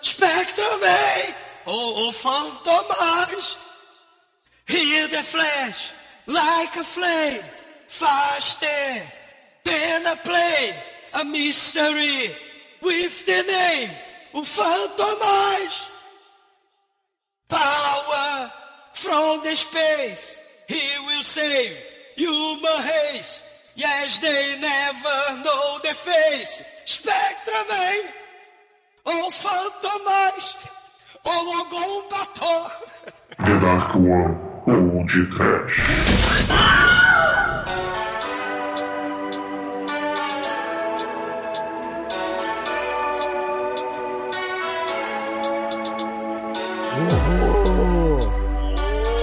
Spectrum Man, o, o fantomas. Hear the flash like a flame, faster than a plane, a mystery with the name, o fantomas. Power from the space, he will save human race. Yes, they never know the face. Spectrum Man, ou fantomas, ou algum batom. The Dark One ou de Trash.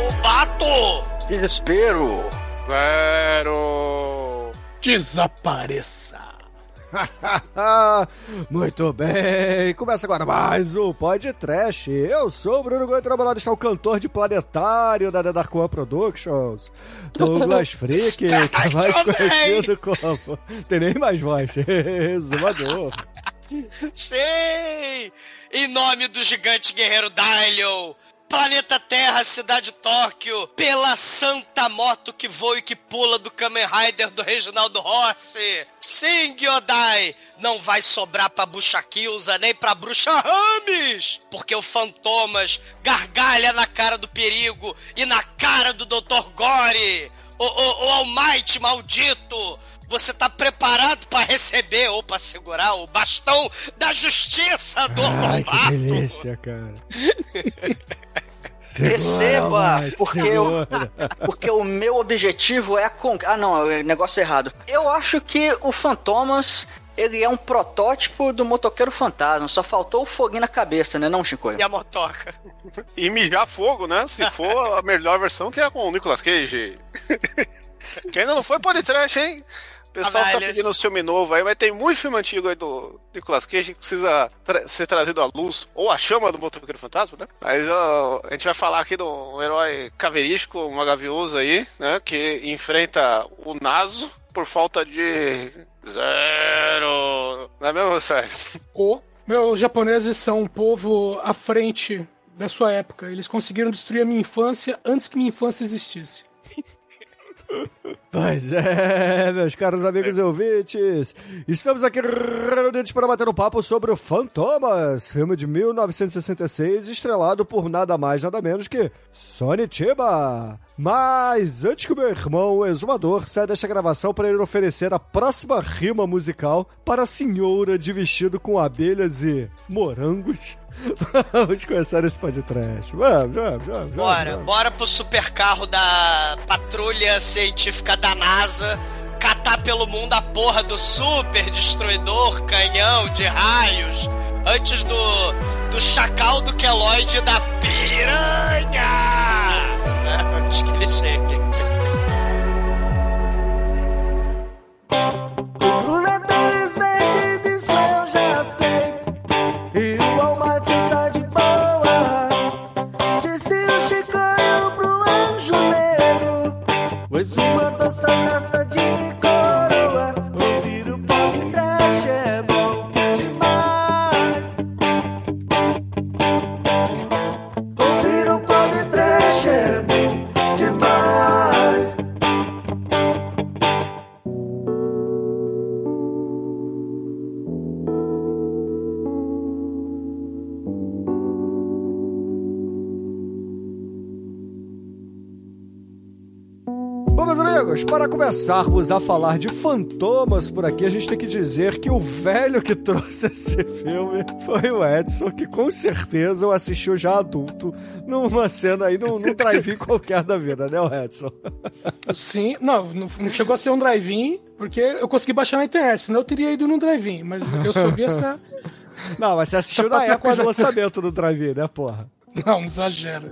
O bato! Desespero! Zero! Desapareça. Muito bem, começa agora mais um Pod Trash. Eu sou o Bruno Gomes, trabalhando está o cantor de planetário da The Dark One Productions, Douglas Freak, que é mais conhecido como. Tem nem mais voz, Exumador. Sim! Em nome do gigante guerreiro Dylion, Planeta Terra, Cidade Tóquio, pela santa moto que voa e que pula do Kamen Rider do Reginaldo Rossi. Sim, Gyodai, não vai sobrar pra Bucha Kilza nem pra Bruxa Rames, porque o Fantomas gargalha na cara do perigo e na cara do Dr. Gore. O, o, o Almighty maldito, você tá preparado pra receber ou pra segurar o bastão da justiça do Ai, que delícia, cara. Segura, Receba! Porque, eu, porque o meu objetivo é con... Ah, não, é negócio errado. Eu acho que o Fantomas, ele é um protótipo do motoqueiro fantasma. Só faltou o foguinho na cabeça, né não, Chicoio? E a motoca? E mijar fogo, né? Se for a melhor versão, que é com o Nicolas Cage. que ainda não foi podcast, hein? O pessoal Ah, tá velho. pedindo um filme novo aí, mas tem muito filme antigo aí do Nicolas Cage que precisa tra- ser trazido à luz, ou a chama do Motoqueiro Fantasma, né? Mas ó, a gente vai falar aqui de um herói caverístico, um magavioso aí, né? Que enfrenta o Naso por falta de zero. Não é mesmo, Sérgio? O meus japoneses são um povo à frente da sua época. Eles conseguiram destruir a minha infância antes que minha infância existisse. Pois é, meus caros amigos e ouvintes, estamos aqui reunidos para bater um papo sobre o Fantomas, filme de 1966, estrelado por nada mais nada menos que Sonny Chiba. Mas antes que o meu irmão, o exumador, saia desta gravação para ele oferecer a próxima rima musical para a senhora de vestido com abelhas e morangos, vamos começar esse podcast. Vamos, vamos, vamos. Bora, vamos. bora pro supercarro da patrulha científica da NASA catar pelo mundo a porra do super destruidor canhão de raios antes do, do chacal do queloide da piranha! Né? Antes que ele chegue. Para começarmos a falar de fantomas por aqui, a gente tem que dizer que o velho que trouxe esse filme foi o Edson, que com certeza o assistiu já adulto, numa cena aí, num, num drive-in qualquer da vida, né, o Edson? Sim, não, não chegou a ser um drive-in, porque eu consegui baixar na internet, senão eu teria ido num drive-in, mas eu soube essa. Não, mas você assistiu na época de pataquada- lançamento do drive-in, né, porra? Não, não exagera.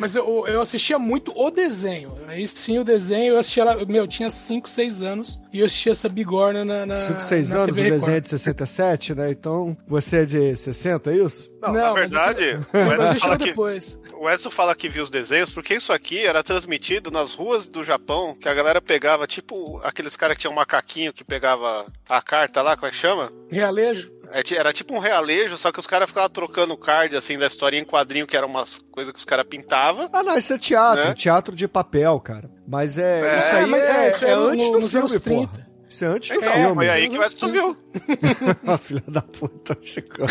Mas eu, eu assistia muito o desenho. Aí sim, o desenho, eu assistia lá. Meu, eu tinha 5, 6 anos e eu assistia essa bigorna na. na 5, 6 na anos, o TV desenho é de 67, né? Então você é de 60, é isso? Não, Não, na verdade, eu- o Mas Edson, fala que, depois. o Edson fala que viu os desenhos porque isso aqui era transmitido nas ruas do Japão, que a galera pegava, tipo aqueles caras que tinham um macaquinho que pegava a carta lá, como é que chama? Realejo. É Era tipo um realejo, só que os caras ficavam trocando card, assim, da historinha em quadrinho, que eram umas coisas que os caras pintavam. Ah, não, isso é teatro, Né? teatro de papel, cara. Mas é. É, isso aí é, é, isso é é no- antes do nos filme, anos 30. porra. Isso é antes do Então, filme. foi aí que o Edson. Ah, filha da puta, Chico.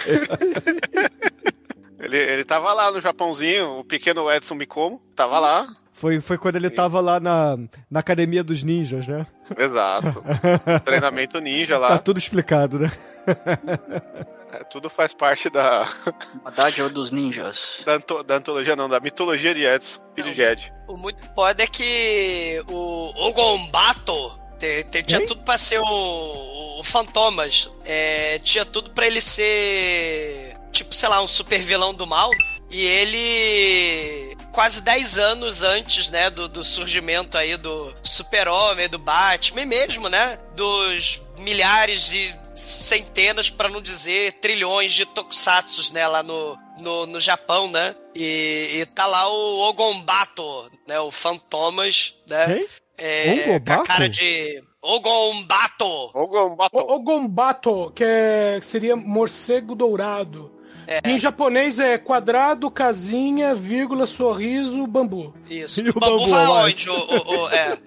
Ele, ele tava lá no Japãozinho, o pequeno Edson Mikomo, tava lá. Foi, foi quando ele tava lá na, na academia dos ninjas, né? Exato. Treinamento ninja Tá lá. tudo explicado, né? É, tudo faz parte da, A dádiva dos ninjas. da, anto- da antologia, não, da mitologia de Edson, filho de Ed. O muito foda é que o Ogombato te- te- tinha tudo pra ser o, o Fantomas. É, tinha tudo pra ele ser, tipo, sei lá, um super vilão do mal. E ele, quase 10 anos antes, né, do, do surgimento aí do Super-Homem, do Batman, e mesmo, né, dos milhares e centenas, pra não dizer trilhões de tokusatsus, né, lá no, no, no Japão, né? E, e tá lá o Ogombato, né, o Fantomas, né? Quem? É, com Ogombato? a cara de Ogombato. Ogombato. O, o Gombato, que, é, que seria morcego dourado. Em japonês é quadrado, casinha, vírgula, sorriso, bambu. Isso. E o o bambu bambu, vai onde? O, o- o- é.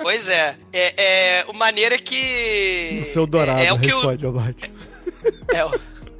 Pois é. é, é o maneiro é que. O seu dourado é, é o que o, responde ao Bate. É, o,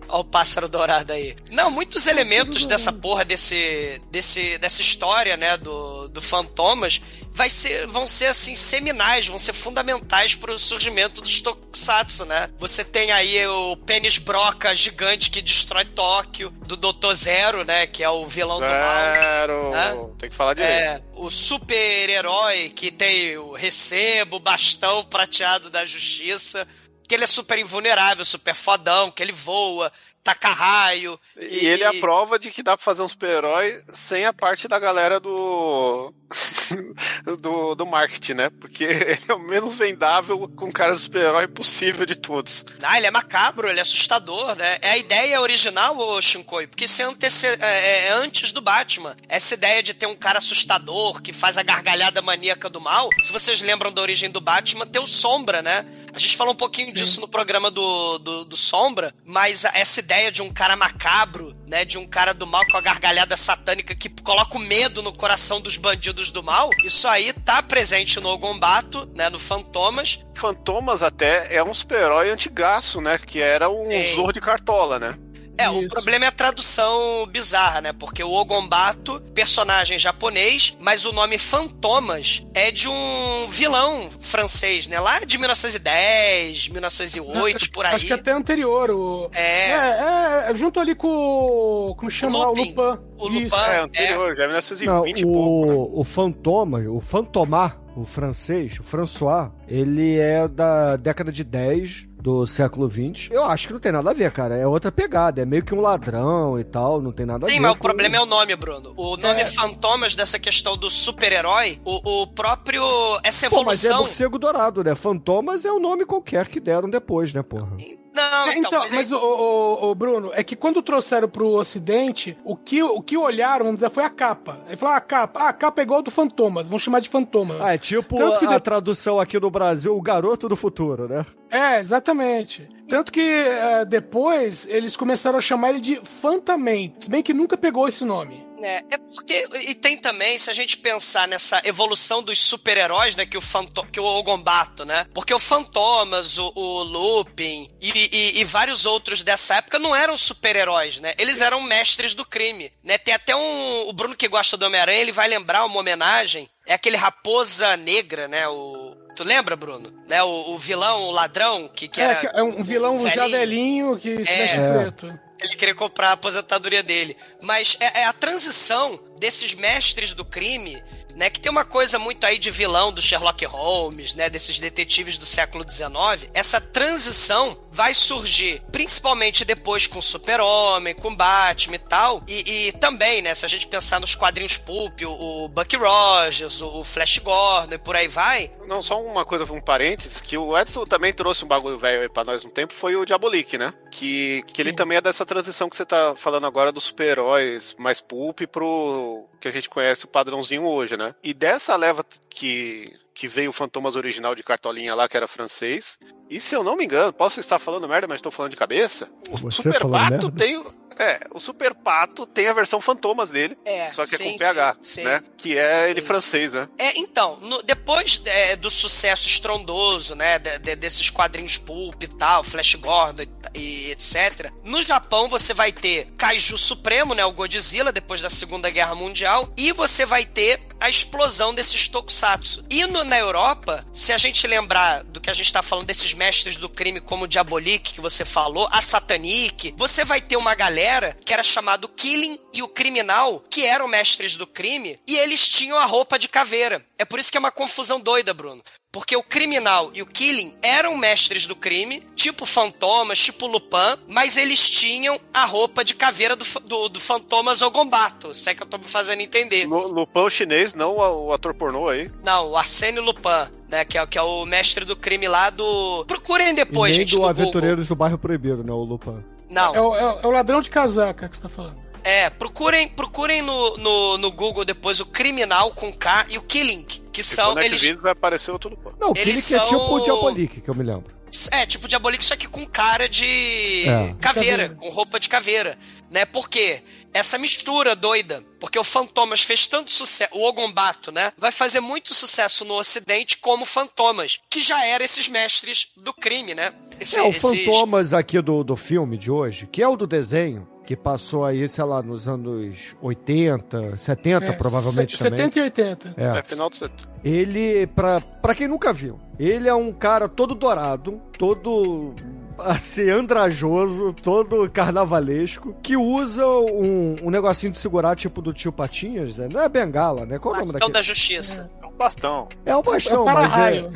ó o pássaro dourado aí. Não, muitos elementos dessa porra, desse, desse, dessa história, né, do, do Fantomas, vai ser, vão ser, assim, seminais, vão ser fundamentais pro surgimento dos Tokusatsu, né? Você tem aí o pênis broca gigante que destrói Tóquio, do Dr. Zero, né, que é o vilão do mal. Zero. Né? Tem que falar direito. É, o super-herói que tem o recebo, o bastão prateado da justiça, que ele é super invulnerável, super fodão, que ele voa, taca raio. E, ele é a prova de que dá pra fazer um super-herói sem a parte da galera do. do, do marketing, né? Porque ele é o menos vendável com cara de super-herói possível de todos. Ah, ele é macabro, ele é assustador, né? É a ideia original, ô Shinkoi, porque isso é, antece- é- é antes do Batman. Essa ideia de ter um cara assustador que faz a gargalhada maníaca do mal. Se vocês lembram da origem do Batman, tem o Sombra, né? A gente falou um pouquinho disso no programa do, do, do Sombra, mas essa ideia de um cara macabro, né? De um cara do mal com a gargalhada satânica que coloca o medo no coração dos bandidos do mal, isso aí tá presente no Ogombato, né? No Fantomas, Fantomas até é um super-herói antigaço, né? Que era um Sim. zorro de cartola, né? É, o Isso. problema é a tradução bizarra, né? Porque o Ogombato, personagem japonês, mas o nome Fantomas é de um vilão francês, né? Lá de 1910, 1908, acho, por aí. Acho que até anterior. O... É. É, é, junto ali com o. Como chama? O Lupin. Lupin. O Isso. Lupin. É, anterior, já é 1920 Não, e pouco, né? o, o Fantoma, o Fantomar, o francês, o François, ele é da década de 10 do século 20. Eu acho que não tem nada a ver, cara. É outra pegada. É meio que um ladrão e tal. Não tem nada a Sim, ver. mas o com- problema é o nome, Bruno. O nome É. Fantomas dessa questão do super-herói, o, o próprio. Essa Pô, mas é evolução. morcego dourado, né? Fantomas é o nome qualquer que deram depois, né, porra? Não, É, então, Então, mas, mas, o, o- o Bruno, é que quando trouxeram pro Ocidente, o que, o que olharam, vamos dizer, foi a capa. Aí falaram, ah, a capa, ah, a capa é igual do Fantomas, vão chamar de Fantomas. Ah, é tipo Tanto que a, tradução aqui no Brasil, o garoto do futuro, né? É, exatamente. Tanto que eh, depois eles começaram a chamar ele de Fantaman, se bem que nunca pegou esse nome. É, é porque. E tem também, se a gente pensar nessa evolução dos super-heróis, né? Que o, Fanto, que o Ogombato, né? Porque o Fantomas, o, o Lupin e, e- e vários outros dessa época não eram super-heróis, né? Eles eram mestres do crime, né? Tem até um. O Bruno que gosta do Homem-Aranha, ele vai lembrar uma homenagem. É aquele Raposa Negra, né? O. Tu lembra, Bruno? Né? O, o vilão, o ladrão, que, que é, era. é um vilão já velhinho que se É. veste É. preto. Ele queria comprar a aposentadoria dele. Mas é, é a transição desses mestres do crime, né? Que tem uma coisa muito aí de vilão do Sherlock Holmes, né? Desses detetives do século XIX. Essa transição vai surgir principalmente depois com o Super-Homem, com o Batman e tal. E, e, também, né? Se a gente pensar nos quadrinhos Pulp, o, o Bucky Rogers, o, o Flash Gordon e por aí vai. Não, só uma coisa, um parênteses, que o Edson também trouxe um bagulho velho aí pra nós um tempo, foi o Diabolik, né? Que, que ele também é dessa transição que você tá falando agora dos super-heróis mais pulp pro que a gente conhece o padrãozinho hoje, né? E dessa leva que que veio o Fantomas original de cartolinha lá, que era francês. E se eu não me engano, posso estar falando merda, mas estou falando de cabeça. O Você Super falando Pato merda? tem. É, o Super Pato tem a versão Fantomas dele. É, só que é sim, com PH, sim, né? Que é sim. ele francês, né? É, então, no- depois é, do sucesso estrondoso, né, de- de- desses quadrinhos pulp e tal, Flash Gordon e, e etc. No Japão você vai ter Kaiju Supremo, né, o Godzilla, depois da Segunda Guerra Mundial, e você vai ter a explosão desses tokusatsu. E no- na Europa, se a gente lembrar do que a gente tá falando desses mestres do crime como o Diabolik, que você falou, a Satanic, você vai ter uma galera que era chamado Killing e o Criminal, que eram mestres do crime, e eles tinham a roupa de caveira. É por isso que é uma confusão doida, Bruno. Porque o criminal e o Killing eram mestres do crime, tipo Fantomas, tipo Lupin, mas eles tinham a roupa de caveira do, do, do Fantomas Ogombato, se é que eu tô me fazendo entender. Lu- Lupão chinês, não o, ator pornô aí. Não, o Arsênio Lupin, né, que é, que é o mestre do crime lá do... Procurem E depois, nem gente, do no Google. Aventureiros do Bairro Proibido, né? O Lupin. Não, É o, é o- é o ladrão de casaca que você tá falando. É, procurem, procurem no, no, no Google depois o Criminal com K e o Killing, que Se são for eles Netflix, vai aparecer outro Lupão. Não, o Eles Killick é são- tipo o Diabolik, que eu me lembro. é tipo Diabolik só que com cara de É. caveira, Caveira. com roupa de caveira, né? Por quê? Essa mistura doida, porque o Fantomas fez tanto sucesso, o Ogombato, né? Vai fazer muito sucesso no ocidente como Fantomas, que já eram esses mestres do crime, né? Esse- é, o esses- Fantomas aqui do, do filme de hoje, que é o do desenho, que passou aí, sei lá, nos anos 80, 70, É, provavelmente se- também. 70 e 80. É. É final do set- Ele, pra, pra quem nunca viu, ele é um cara todo dourado, todo assim, andrajoso, todo carnavalesco, que usa um, um negocinho de segurar, tipo do tio Patinhas, né? Não é bengala, né? Qual é o nome Bastão daquele? da Justiça. É um bastão. É um É bastão, o mas é, para-raio.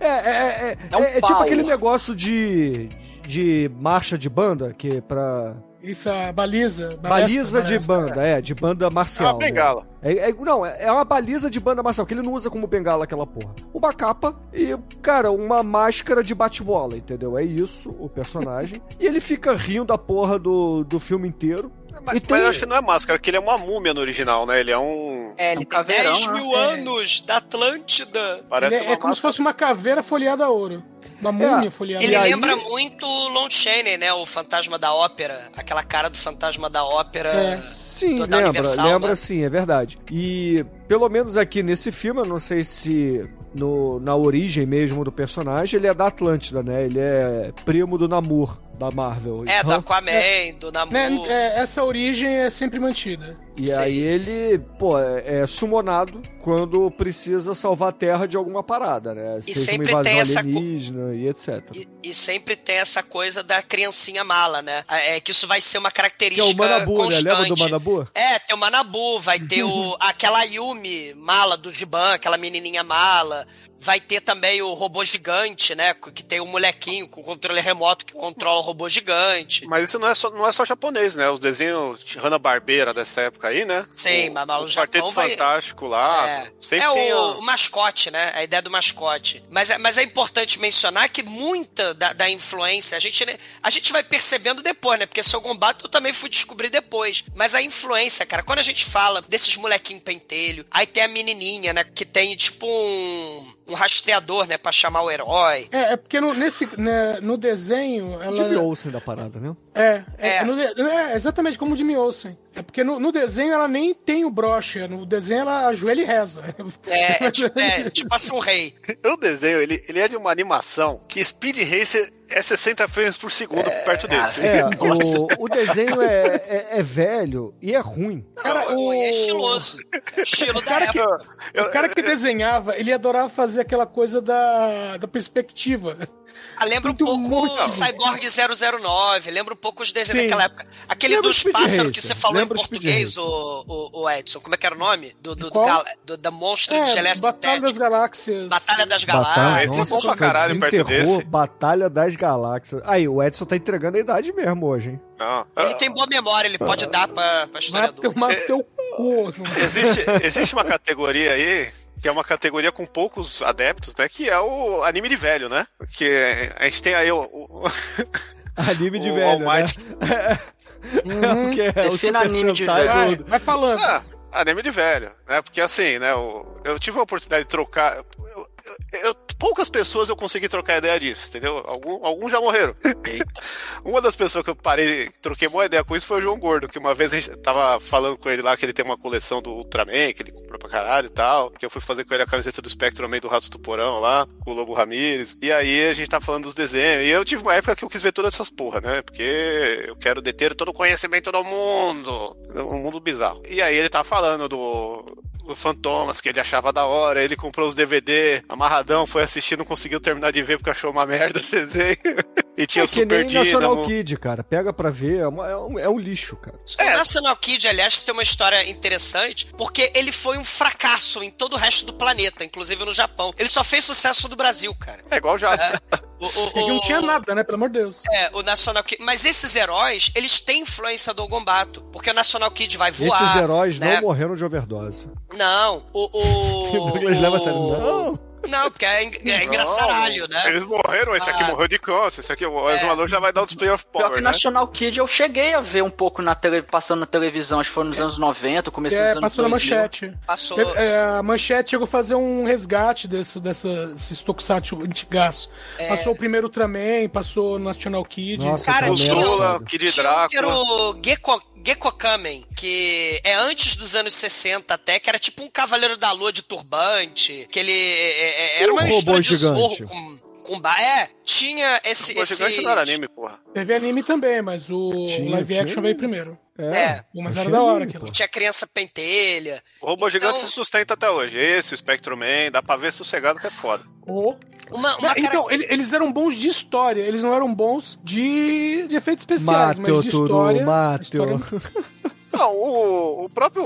é, é, é, É um é- é tipo aquele negócio de, de marcha de banda, que é pra... Isso, a baliza. Baliza de banda, é, de banda É uma marcial. né? bengala. É, é- não, é é uma baliza de banda marcial, que ele não usa como bengala aquela porra. Uma capa e, cara, uma máscara de bate-bola, entendeu? É isso, o personagem. e ele fica rindo da porra do, do filme inteiro. Mas, E tem- mas eu acho que não é máscara, que ele é uma múmia no original, né? Ele é um. É, É ele um caveirão, 10 né? mil anos da Atlântida. Parece Ele é, uma é como se máscara. fosse uma caveira folheada a ouro. Uma múmia folheada Ele aí- lembra muito o Lon Chaney, né? O fantasma da ópera. Aquela cara do fantasma da ópera. É. Sim, Toda lembra, Universal, lembra né? sim, é verdade. E pelo menos aqui nesse filme, eu não sei se no, na origem mesmo do personagem, ele é da Atlântida, né? Ele é primo do Namor, da Marvel. É, do Então- Aquaman, do Namor. Né, é, essa origem é sempre mantida. E Sim. aí ele, pô, é é sumonado quando precisa salvar a Terra de alguma parada, né? Seja uma sempre invasão tem essa co- alienígena e etc. E, e sempre tem essa coisa da criancinha mala, né? É que isso vai ser uma Que é característica o Manabu, né? constante. Lembra do Manabu? É, tem o Manabu, vai ter o, aquela Yumi mala do Giban, aquela menininha mala. Vai ter também o robô gigante, né? Que tem o molequinho com controle remoto que controla o robô gigante. Mas isso não é só, não é só japonês, né? Os desenhos de Hanna-Barbera dessa época aí, né? Sim, o, mas- mas o o Japão vai- Fantástico lá. É, Sempre é tem o, o mascote, né? A ideia do mascote. Mas é, mas é importante mencionar que muita da, da influência, a gente, a gente vai percebendo depois, né? Porque seu Gombato eu também fui descobrir depois. Mas a influência, cara, quando a gente fala desses molequinhos pentelho, aí tem a menininha, né? Que tem tipo um, um rastreador, né? Pra chamar o herói. É, é porque no, nesse, né, no desenho. Ela, Jimmy Olsen da parada, né? É, é, É. no é exatamente como o Jimmy Olsen. É porque no, no desenho ela nem tem o broche, no desenho ela ajoelha e reza. É, é tipo, é, tipo a Shun Rei. O desenho, ele, ele é de uma animação que Speed Racer é 60 frames por segundo perto desse. É, o, o desenho é, é, é velho e é ruim. Cara, o... é estiloso. É Estilo da cara que- época. O cara que desenhava, ele adorava fazer aquela coisa da, da perspectiva. Ah, lembra um Tem um pouco monte de- Cyborg 009, lembra um pouco os desenhos Sim. daquela época. Aquele Lembra dos pássaros que você falou em lembra Speed português, o, o, o Edson. Como é que era o nome? Do, do, do, do- da monstro de É, Celeste Batalha das. Galáxias. Batalha das Batalha, Galáxias. esse é bom pra caralho perto desse. Batalha das Galáxias. Aí, o Edson tá entregando a idade mesmo hoje, hein? Não. Ele tem boa memória, ele pode dar pra, pra historiador. tomar teu cu. Existe, existe uma categoria aí que é uma categoria com poucos adeptos, né? Que é o anime de velho, né? Que a gente tem aí o. o- Anime de O velho, All né? Might. É o que é o Super anime de do... vai falando. Ah, anime de velho, né? Porque assim, né? eu tive a oportunidade de trocar. Eu- poucas pessoas eu consegui trocar ideia disso, entendeu? Algum, alguns já morreram. uma das pessoas que eu parei, troquei uma ideia com isso foi o João Gordo, que uma vez a gente tava falando com ele lá que ele tem uma coleção do Ultraman, que ele comprou pra caralho e tal. Que eu fui fazer com ele a camiseta do Spectrum Man do Rato do Porão lá, com o Lobo Ramírez. E aí a gente tá falando dos desenhos. E eu tive uma época que eu quis ver todas essas porra, né? Porque eu quero deter todo o conhecimento do mundo. Um mundo bizarro. E aí ele tava falando do o Fantomas, que ele achava da hora, ele comprou os DVD amarradão, foi assistir, não conseguiu terminar de ver porque achou uma merda o desenho. E tinha É o que Super nem National Dynamo. Kid, cara. Pega pra ver, é, uma- é um, é um lixo, cara. O National Kid, aliás, tem uma história interessante, porque ele foi um fracasso em todo o resto do planeta, inclusive no Japão. Ele só fez sucesso no Brasil, cara. É igual o Jasper. O, o- É que não o- tinha nada, né? Pelo amor de Deus. É, o National Kid. Mas esses heróis, eles têm influência do Gombato. Porque o National Kid vai voar. Esses heróis né? não morreram de overdose. Não, o. O o Douglas o- leva a sério. Não. Não, porque é, é engraçaralho, né? Eles morreram, esse aqui Ah. morreu de câncer, esse aqui, o exumador já vai dar o display of Pior power, que né? National Kid eu cheguei a ver um pouco na tele, passando na televisão, acho que foi nos anos 90, comecei nos É, anos passou na 2000. manchete. Passou. É, a manchete chegou a fazer um resgate desse, dessa, desses tokusatsu antigaço. Passou o primeiro Ultraman, passou o National Kid. Nossa, Cara, tinha- foda. Kid Tinha Drácula. o Gecko, Gekkokamen, que é antes dos anos 60 até, que era tipo um Cavaleiro da Lua de turbante, que ele é- é- era Um uma robô mistura de gigante. zorro com, com ba- É, tinha esse... O esse... gigante não era anime, porra. Teve anime também, mas o Tinha, live action veio primeiro. É. Pô, mas era da hora aquilo. Tinha criança pentelha. O robô Então- gigante se sustenta até hoje. Esse, o Spectrum Man, dá pra ver sossegado que é foda. Oh. Uma, uma então, ele- eles eram bons de história, eles não eram bons de, de efeitos especiais, Mateu, mas de história. a Mateu. história- Não, o, o próprio.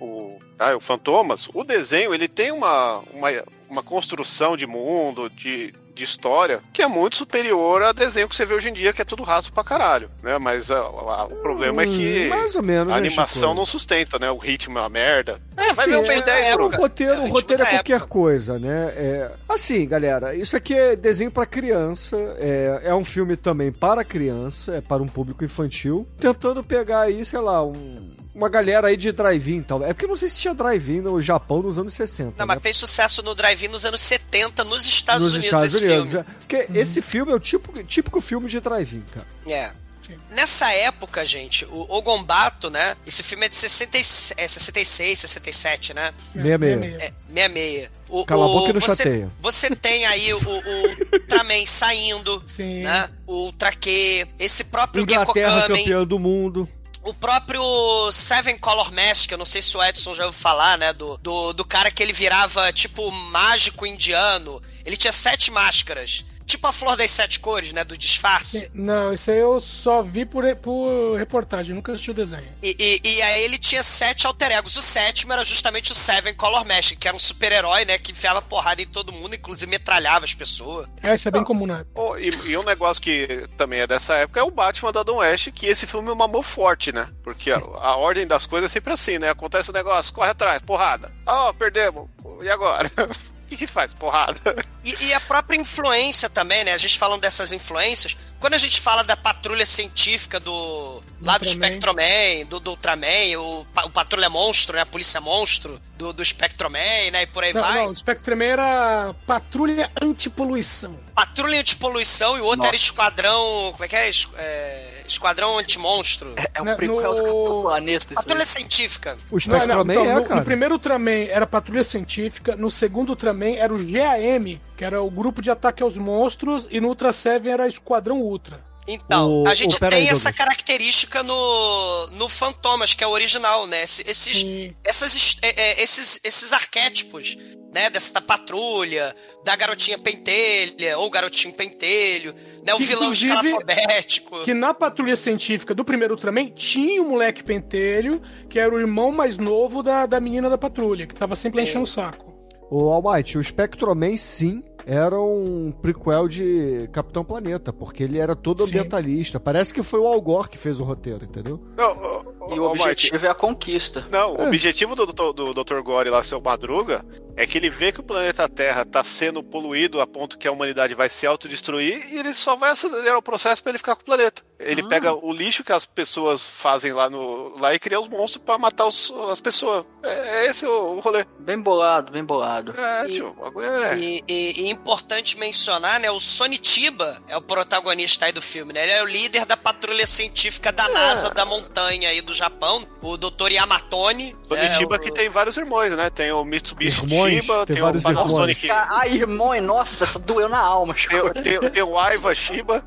O, ah, o Fantomas, o desenho, ele tem uma, uma, uma construção de mundo, de, de história, que é muito superior a desenho que você vê hoje em dia, que é tudo raso pra caralho, né? Mas ah, ah, o problema é que Hum, mais ou menos, a né, animação não sustenta, né? O ritmo é uma merda. É, vai Assim, ver o Ben é- 10, é, Bruno. o roteiro, É, o tipo roteiro é qualquer época. coisa, né? É, assim, galera, isso aqui é desenho pra criança, é, é um filme também para criança, é para um público infantil, tentando pegar aí, sei lá, um- uma galera aí de drive-in, tal. É porque eu não sei se tinha drive-in no Japão nos anos 60. Não, né? mas fez sucesso no drive-in nos anos 70 nos Estados nos Unidos Estados esse Unidos. filme. é. Porque esse filme é o típico, típico filme de drive-in, cara. É. Sim. Nessa época, gente, o Ogombato, né? Esse filme é de 66, é 66 67, né? Meia, meia. É, 66. O, Cala a boca e não você, chateia. Você tem aí o, o Ultraman saindo, Sim. né? O Ultra Q, esse próprio Inglaterra Gekkokamen, campeã do mundo. O próprio Seven Color Mask, eu não sei se o Edson já ouviu falar, né? Do, do, do cara que ele virava tipo mágico indiano. Ele tinha sete máscaras. Tipo a flor das sete cores, né? Do disfarce. Não, isso aí eu só vi por, por reportagem, nunca assisti o desenho. E, e, e aí ele tinha sete alter egos. O sétimo era justamente o Seven Color Mask, que era um super-herói, né? Que enfiava porrada em todo mundo, inclusive metralhava as pessoas. É, isso é bem comum, né? Oh, e, e um negócio que também é dessa época é o Batman da Adam West, que esse filme mamou forte, né? Porque a, a ordem das coisas é sempre assim, né? Acontece o negócio, corre atrás, porrada. Ó, perdemos. E agora? O que que faz? Porrada. E, e a própria influência também, né? A gente falando dessas influências. Quando a gente fala da patrulha científica do. lá do. Spectroman, do, do Ultraman, o, o Patrulha Monstro, né? A Polícia Monstro, do, do Spectroman, né? E por aí Não, vai. não, o Spectrum era Patrulha Antipoluição. Patrulha Antipoluição e o outro era Esquadrão. Como é que é? É, Esquadrão Antimonstro. É um Né, prequel do no- Capitão Planeta. Patrulha Científica. O Spectroman então, é, no, cara. no primeiro Ultraman era Patrulha Científica, no segundo Ultraman era o GAM, que era o grupo de ataque aos monstros, e no Ultra Seven era Esquadrão Ultra. Então, O- a gente o- pera aí, tem essa Douglas. característica no, no Fantomas, que é o original, né? Esse- Esses, essas, é, é, esses, esses arquétipos, né? Dessa patrulha, da garotinha pentelha, ou garotinho pentelho, né? O Que, vilão escalafobético. Que na Patrulha Científica do primeiro Ultraman tinha o moleque pentelho, que era o irmão mais novo da, da menina da patrulha, que tava sempre enchendo o saco. O Almighty, o Spectroman, sim, era um prequel de Capitão Planeta, porque ele era todo Sim. ambientalista. Parece que foi o Al Gore que fez o roteiro, entendeu? Não, ô, E ô, o Mike, objetivo é a conquista. Não, É. o objetivo do, do, do Dr. Gore lá, seu Madruga, é que ele vê que o planeta Terra tá sendo poluído a ponto que a humanidade vai se autodestruir e ele só vai acelerar o processo pra ele ficar com o planeta. Ele pega o lixo que as pessoas fazem lá, no, lá e cria os monstros pra matar os- as pessoas. É, é esse o, o rolê. Bem bolado, bem bolado. É, E- tio, é. E, e- e importante mencionar, né? O Sonitiba é o protagonista aí do filme, né? Ele é o líder da patrulha científica da NASA da montanha aí do Japão, o Dr. Yamatone. Sonitiba é, o- que tem vários irmãos, né? Tem o Mitsubishi Irmãos, Shiba, tem tem, o vários Panasonic. Ah, irmão, nossa, essa doeu na alma, Tem, tem, tem o Aiva Shiba.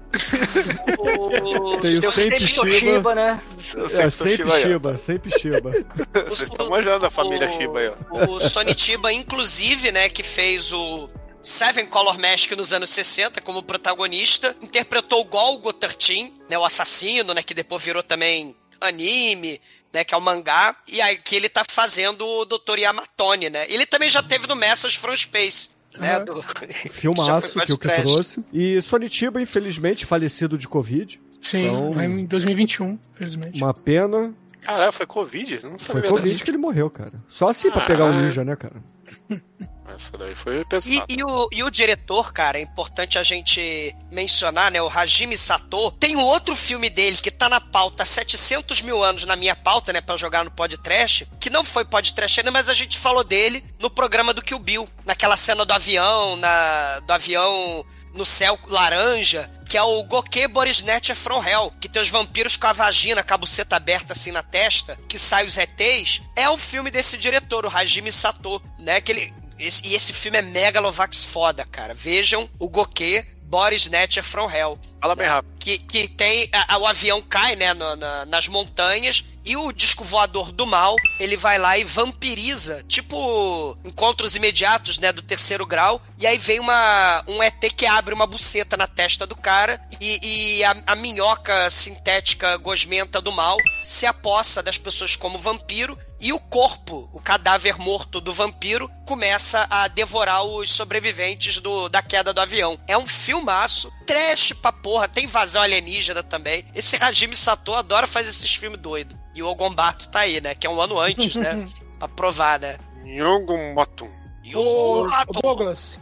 o- Tem o sempre Shiba. Shiba, né? É, sempre. Shiba, sempre Shiba. Vocês estão manjando a família o- Shiba aí, ó. O Sonitiba, inclusive, né, que fez o Seven Color Mask nos anos 60 como protagonista, interpretou o Golgo 13, né, o assassino, né, que depois virou também anime, né, que é o mangá, e aí que ele tá fazendo o Dr. Yamatone, né? Ele também já teve no Message from Space, né, Uhum. do- Filmaço que foi o que trouxe. E Sonitiba, infelizmente, falecido de Covid. Sim, Então- em 2021, felizmente. Uma pena. Caralho, foi Covid? Não Foi Covid dessa. que ele morreu, cara. Só assim pra pegar o Ah. ninja, né, cara? Essa daí foi E, pesado. e o, e o diretor, cara, é importante a gente mencionar, né? O Hajime Sato. Tem um outro filme dele que tá na pauta há 700 mil anos na minha pauta, né? Pra jogar no podcast. Que não foi podcast ainda, mas a gente falou dele no programa do Kill Bill. Naquela cena do avião, na, do avião no céu laranja. Que é o Goke Borisnet From Hell. Que tem os vampiros com a vagina, com a buceta aberta assim na testa. Que sai os ETs. É um filme desse diretor, o Hajime Sato, né? Que ele, esse- e esse filme é Megalovax foda, cara. Vejam o Goke Boris Snatcher from Hell. Fala bem rápido. Que, que tem. a- a- o avião cai, né, no- na- nas montanhas. E o disco voador do mal, ele vai lá e vampiriza, tipo encontros imediatos, né, do terceiro grau. E aí vem uma, um ET que abre uma buceta na testa do cara. E, e a, a minhoca sintética gosmenta do mal se apossa das pessoas como vampiro. E o corpo, o cadáver morto do vampiro, começa a devorar os sobreviventes do, da queda do avião. É um filmaço, trash pra porra, tem invasão alienígena também. Esse Hajime Sato adora fazer esses filmes doidos. E o Ogombato tá aí, né? Que é um ano antes, né? pra provar, né? Nyongo Motum. E Ô, o ô, Ogombato- Douglas,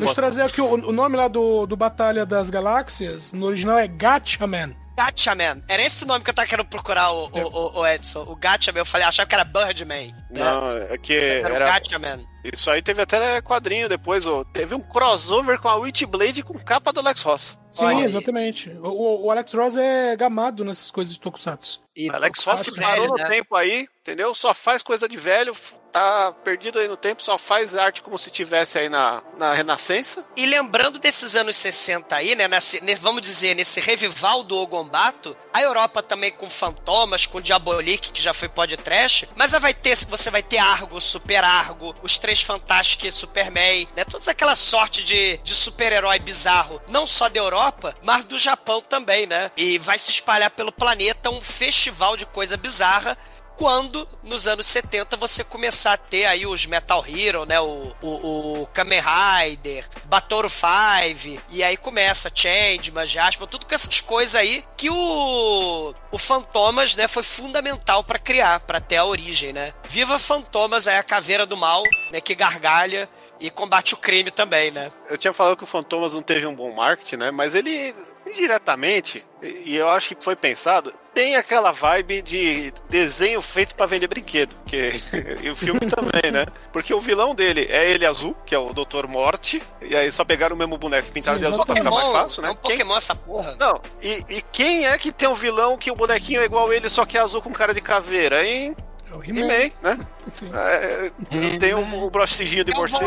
deixa eu trazer aqui o, o nome lá do, do Batalha das Galáxias, no original é Gatchaman. Gatchaman. Era esse nome que eu tava querendo procurar, o, o, o- o Edson. O Gatchaman, eu falei, achava que era Birdman. né? Não, é que Era, o era. Gatchaman. Isso aí teve até quadrinho depois, ó. Teve um crossover com a Witchblade com capa do Alex Ross. Sim, Olha exatamente. O, o- o Alex Ross é gamado nessas coisas de Tokusatsu. E Alex Tokusatsu Ross que velho, parou no né? tempo aí, entendeu? Só faz coisa de velho, tá perdido aí no tempo, só faz arte como se tivesse aí na, na Renascença. E lembrando desses anos 60 aí, né, nesse- ne- vamos dizer, nesse revival do Ogombato, a Europa também com Fantomas, com Diabolik, que já foi podcast, mas vai ter, você vai ter Argo, Super Argo, os Três Fantásticos e Superman, né, todas aquela sorte de, de super-herói bizarro, não só da Europa, mas do Japão também, né, e vai se espalhar pelo planeta um festival de coisa bizarra, quando nos anos 70 você começar a ter aí os Metal Hero, né? O, o, o Kamen Rider, Batoro 5, e aí começa Changeman, Jasper, tudo com essas coisas aí que o, o Fantomas, né, foi fundamental pra criar, pra ter a origem, né? Viva Fantomas é a caveira do mal, né, que gargalha e combate o crime também, né? Eu tinha falado que o Fantomas não teve um bom marketing, né? Mas ele, indiretamente, e eu acho que foi pensado, tem aquela vibe de desenho feito pra vender brinquedo. Que, e o filme também, né? Porque o vilão dele é ele azul, que é o Dr. Morte. E aí só pegaram o mesmo boneco e pintaram Sim, de azul pra ficar mais fácil, É né? um Quem- Pokémon essa porra. Não, e, e quem é que tem um vilão que o bonequinho é igual ele, só que é azul com cara de caveira, hein? É o He-Man. He-Man, né? Sim. É, tem o, o brochezinho de É morcego.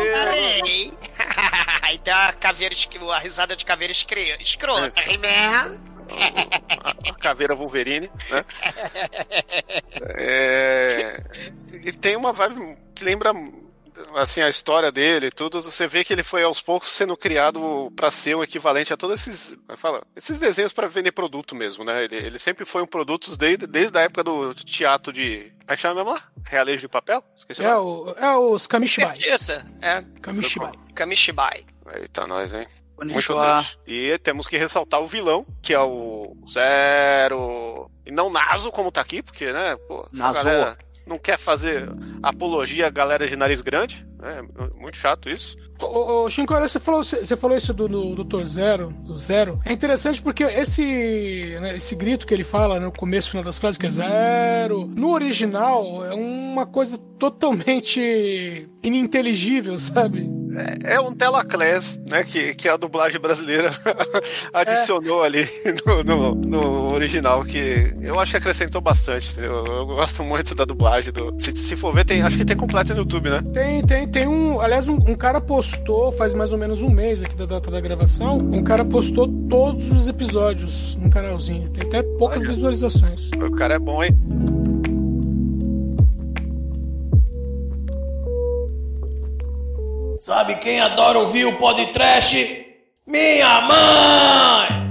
Aí tem a caveira, a risada de caveira escrota. He-Man. A caveira Wolverine, né? É, e tem uma vibe que lembra assim a história dele, e tudo. Você vê que ele foi aos poucos sendo criado para ser um equivalente a todos esses, é fala, esses desenhos para vender produto mesmo, né? Ele, ele sempre foi um produto desde, desde a época do teatro de, como é que chama mesmo lá? Realejo de papel? Esqueci É, o, é os Kamishibais. Perdita. É. Kamishibai. Kamishibai. Eita, nós, hein? Muito triste. E temos que ressaltar o vilão, que é o Zero. E não Naso, como tá aqui, porque, né, pô, essa Naso. galera não quer fazer apologia à galera de nariz grande. né? Muito chato isso. Ô, ô, Shinko, olha, você falou, você falou isso do, do Dr. Zero, do Zero. É interessante porque esse, né, esse grito que ele fala no começo e final das frases, que é Zero, no original é uma coisa totalmente ininteligível, sabe? É, é um Telaclass, né, que, que a dublagem brasileira adicionou ali no, no- no original, que eu acho que acrescentou bastante. Eu, eu gosto muito da dublagem. Do, se, se for ver, tem, acho que tem completo no YouTube, né? Tem, tem, tem um. Aliás, um, um cara postou faz mais ou menos um mês aqui da data da gravação. Um cara postou todos os episódios no canalzinho. Tem até poucas Olha. visualizações. O cara é bom, hein? Sabe quem adora ouvir o podcast? Minha mãe!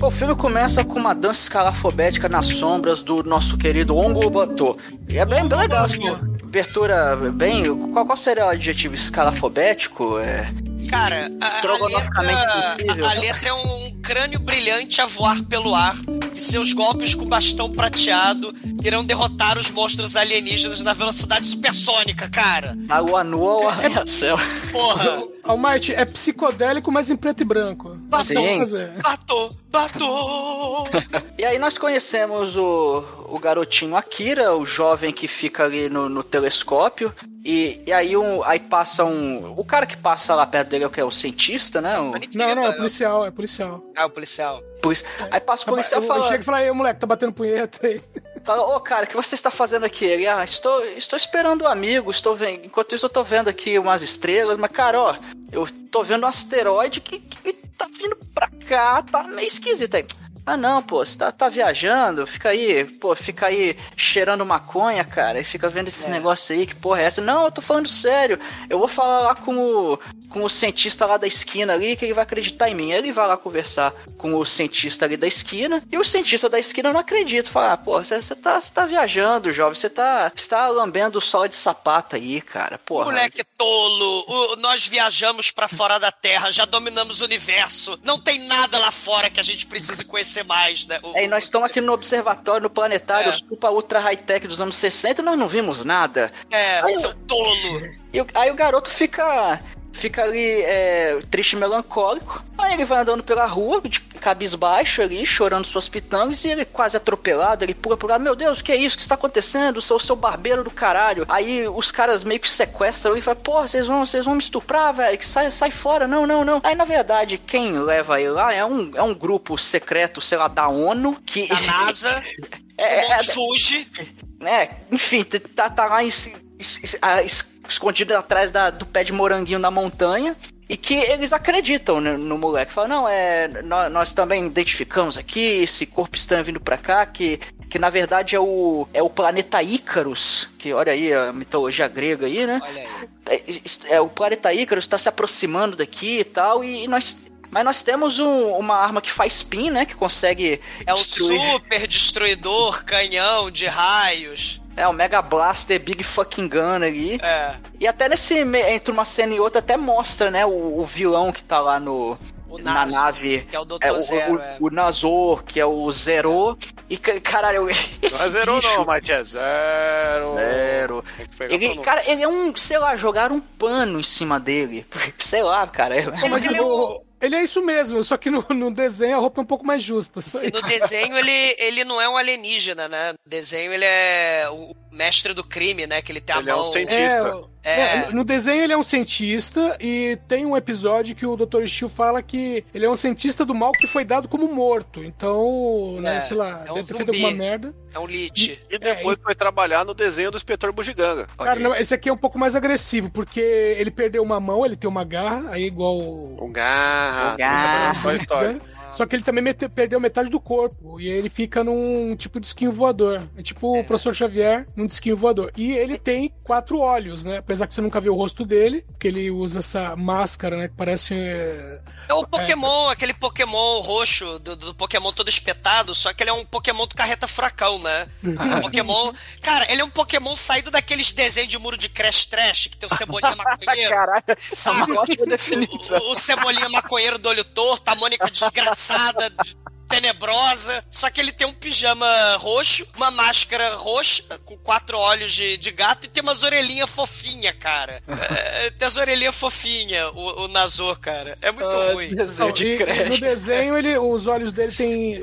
O filme começa com uma dança escalafobética nas sombras do nosso querido Ongo Batô. E é bem, bem legal, assim, abertura bem... Qual, qual seria o adjetivo? Escalafobético? É... Cara, a, a, letra, a, a letra é um, um crânio brilhante a voar pelo ar e seus golpes com bastão prateado irão derrotar os monstros alienígenas na velocidade supersônica, cara. A lua nua ou arranha-céu. Porra, Almighty é psicodélico, mas em preto e branco. Sim. Fazer. batou, batou. E aí nós conhecemos o, o garotinho Akira, o jovem que fica ali no, no telescópio. E, e aí, um, aí passa um... O cara que passa lá perto dele é o que? É o cientista, né? O, Não, não, é policial, é policial. Ah, o policial. polici- aí passa o policial eu, eu falando... chego e falo, aí, moleque, tá batendo punheta aí. Fala, ô cara, o que você está fazendo aqui? Ele, ah, estou, estou esperando um amigo, estou vendo. Enquanto isso, eu tô vendo aqui umas estrelas, mas, cara, ó, eu tô vendo um asteroide que, que tá vindo pra cá, tá meio esquisito aí. Ah não, pô, você tá, tá viajando, fica aí, pô, fica aí cheirando maconha, cara, e fica vendo esses negócios aí, que porra é essa? Não, eu tô falando sério, eu vou falar lá com o, com o cientista lá da esquina ali, que ele vai acreditar em mim. Ele vai lá conversar com o cientista ali da esquina, e o cientista da esquina não acredita, fala, ah, pô, você tá, tá viajando, jovem, você tá, tá lambendo o sol de sapato aí, cara, porra. Moleque tolo, o- nós viajamos pra fora da Terra, já dominamos o universo. Não tem nada lá fora que a gente precise conhecer mais, né? O- É, e nós estamos aqui no observatório, no planetário É. super ultra high-tech dos anos 60 e nós não vimos nada. É, Aí- seu tolo. E aí o garoto fica fica ali é, triste e melancólico. Aí ele vai andando pela rua, de cabisbaixo ali, chorando suas pitangas, e ele quase atropelado, ele pula por lá, meu Deus, o que é isso? O que está acontecendo? Seu, seu barbeiro do caralho. Aí os caras meio que sequestram ele e falam, porra, vocês vão, vocês vão me estuprar, velho, sai, sai fora, não, não, não. Aí, na verdade, quem leva ele lá é um, é um grupo secreto, sei lá, da ONU, que... A NASA, É, o Monte é- Fuji. é, enfim, tá, tá lá es- a- es- escondido atrás da- do pé de moranguinho na montanha. E que eles acreditam no, no moleque. Falam, não, é. Nós, nós também identificamos aqui, esse corpo estranho vindo pra cá, que, que na verdade é o, é o planeta Ícaros. Que olha aí a mitologia grega aí, né? Olha aí. É, é, o planeta Ícaros está se aproximando daqui e tal, e, nós. Mas nós temos um- uma arma que faz spin, né? Que consegue É o destruir. super destruidor, canhão de raios. É, o Mega Blaster Big Fucking Gun ali. É. E até nesse, entre uma cena e outra, até mostra, né, o, o vilão que tá lá no, O na nave. Que é o Dr. É, o, Zero, o, é. o Nazor, que é o Zero. E, ca- caralho, esse Não é zero bicho- não, mas é zero. Zero. Pegar Ele, cara, ele é um, sei lá, jogaram um pano em cima dele. Sei lá, cara. É, mas ele, o- ele é isso mesmo, só que no, no desenho a roupa é um pouco mais justa. E no desenho ele, ele não é um alienígena, né? No desenho ele é o mestre do crime, né? Que ele tem a Ele é um mão. cientista. É, o- É. é, no desenho ele é um cientista e tem um episódio que o Dr. Steel fala que ele é um cientista do mal que foi dado como morto. Então, né, É, sei lá, é um deve ter feito alguma merda. É um lit. E depois foi trabalhar no desenho do inspetor Bugiganga. Cara, não, esse aqui é um pouco mais agressivo, porque ele perdeu uma mão, ele tem uma garra, aí igual o O garra. O garra. Story. Só que ele também perdeu metade do corpo. E ele fica num tipo de esquinho voador. É tipo o professor Xavier num disquinho voador. E ele tem quatro olhos, né? Apesar que você nunca vê o rosto dele, porque ele usa essa máscara, né? Que parece. é, É o Pokémon, aquele Pokémon roxo do, do Pokémon todo espetado, só que ele é um Pokémon do carreta furacão, né? Um Pokémon. Cara, ele é um Pokémon saído daqueles desenhos de muro de Crash Trash, que tem o Cebolinha Maconheiro. Caralho, essa é Sabe? uma ótima definição. O, o Cebolinha Maconheiro do olho torto, a Mônica desgraçada, de- tenebrosa. Só que ele tem um pijama roxo, uma máscara roxa, com quatro olhos de, de gato e tem umas orelhinhas fofinhas, cara. É, tem as orelhinhas fofinhas, o, o Nazor, cara. É muito Ah, ruim. desenho de e- e Crash. no desenho, ele, os olhos dele tem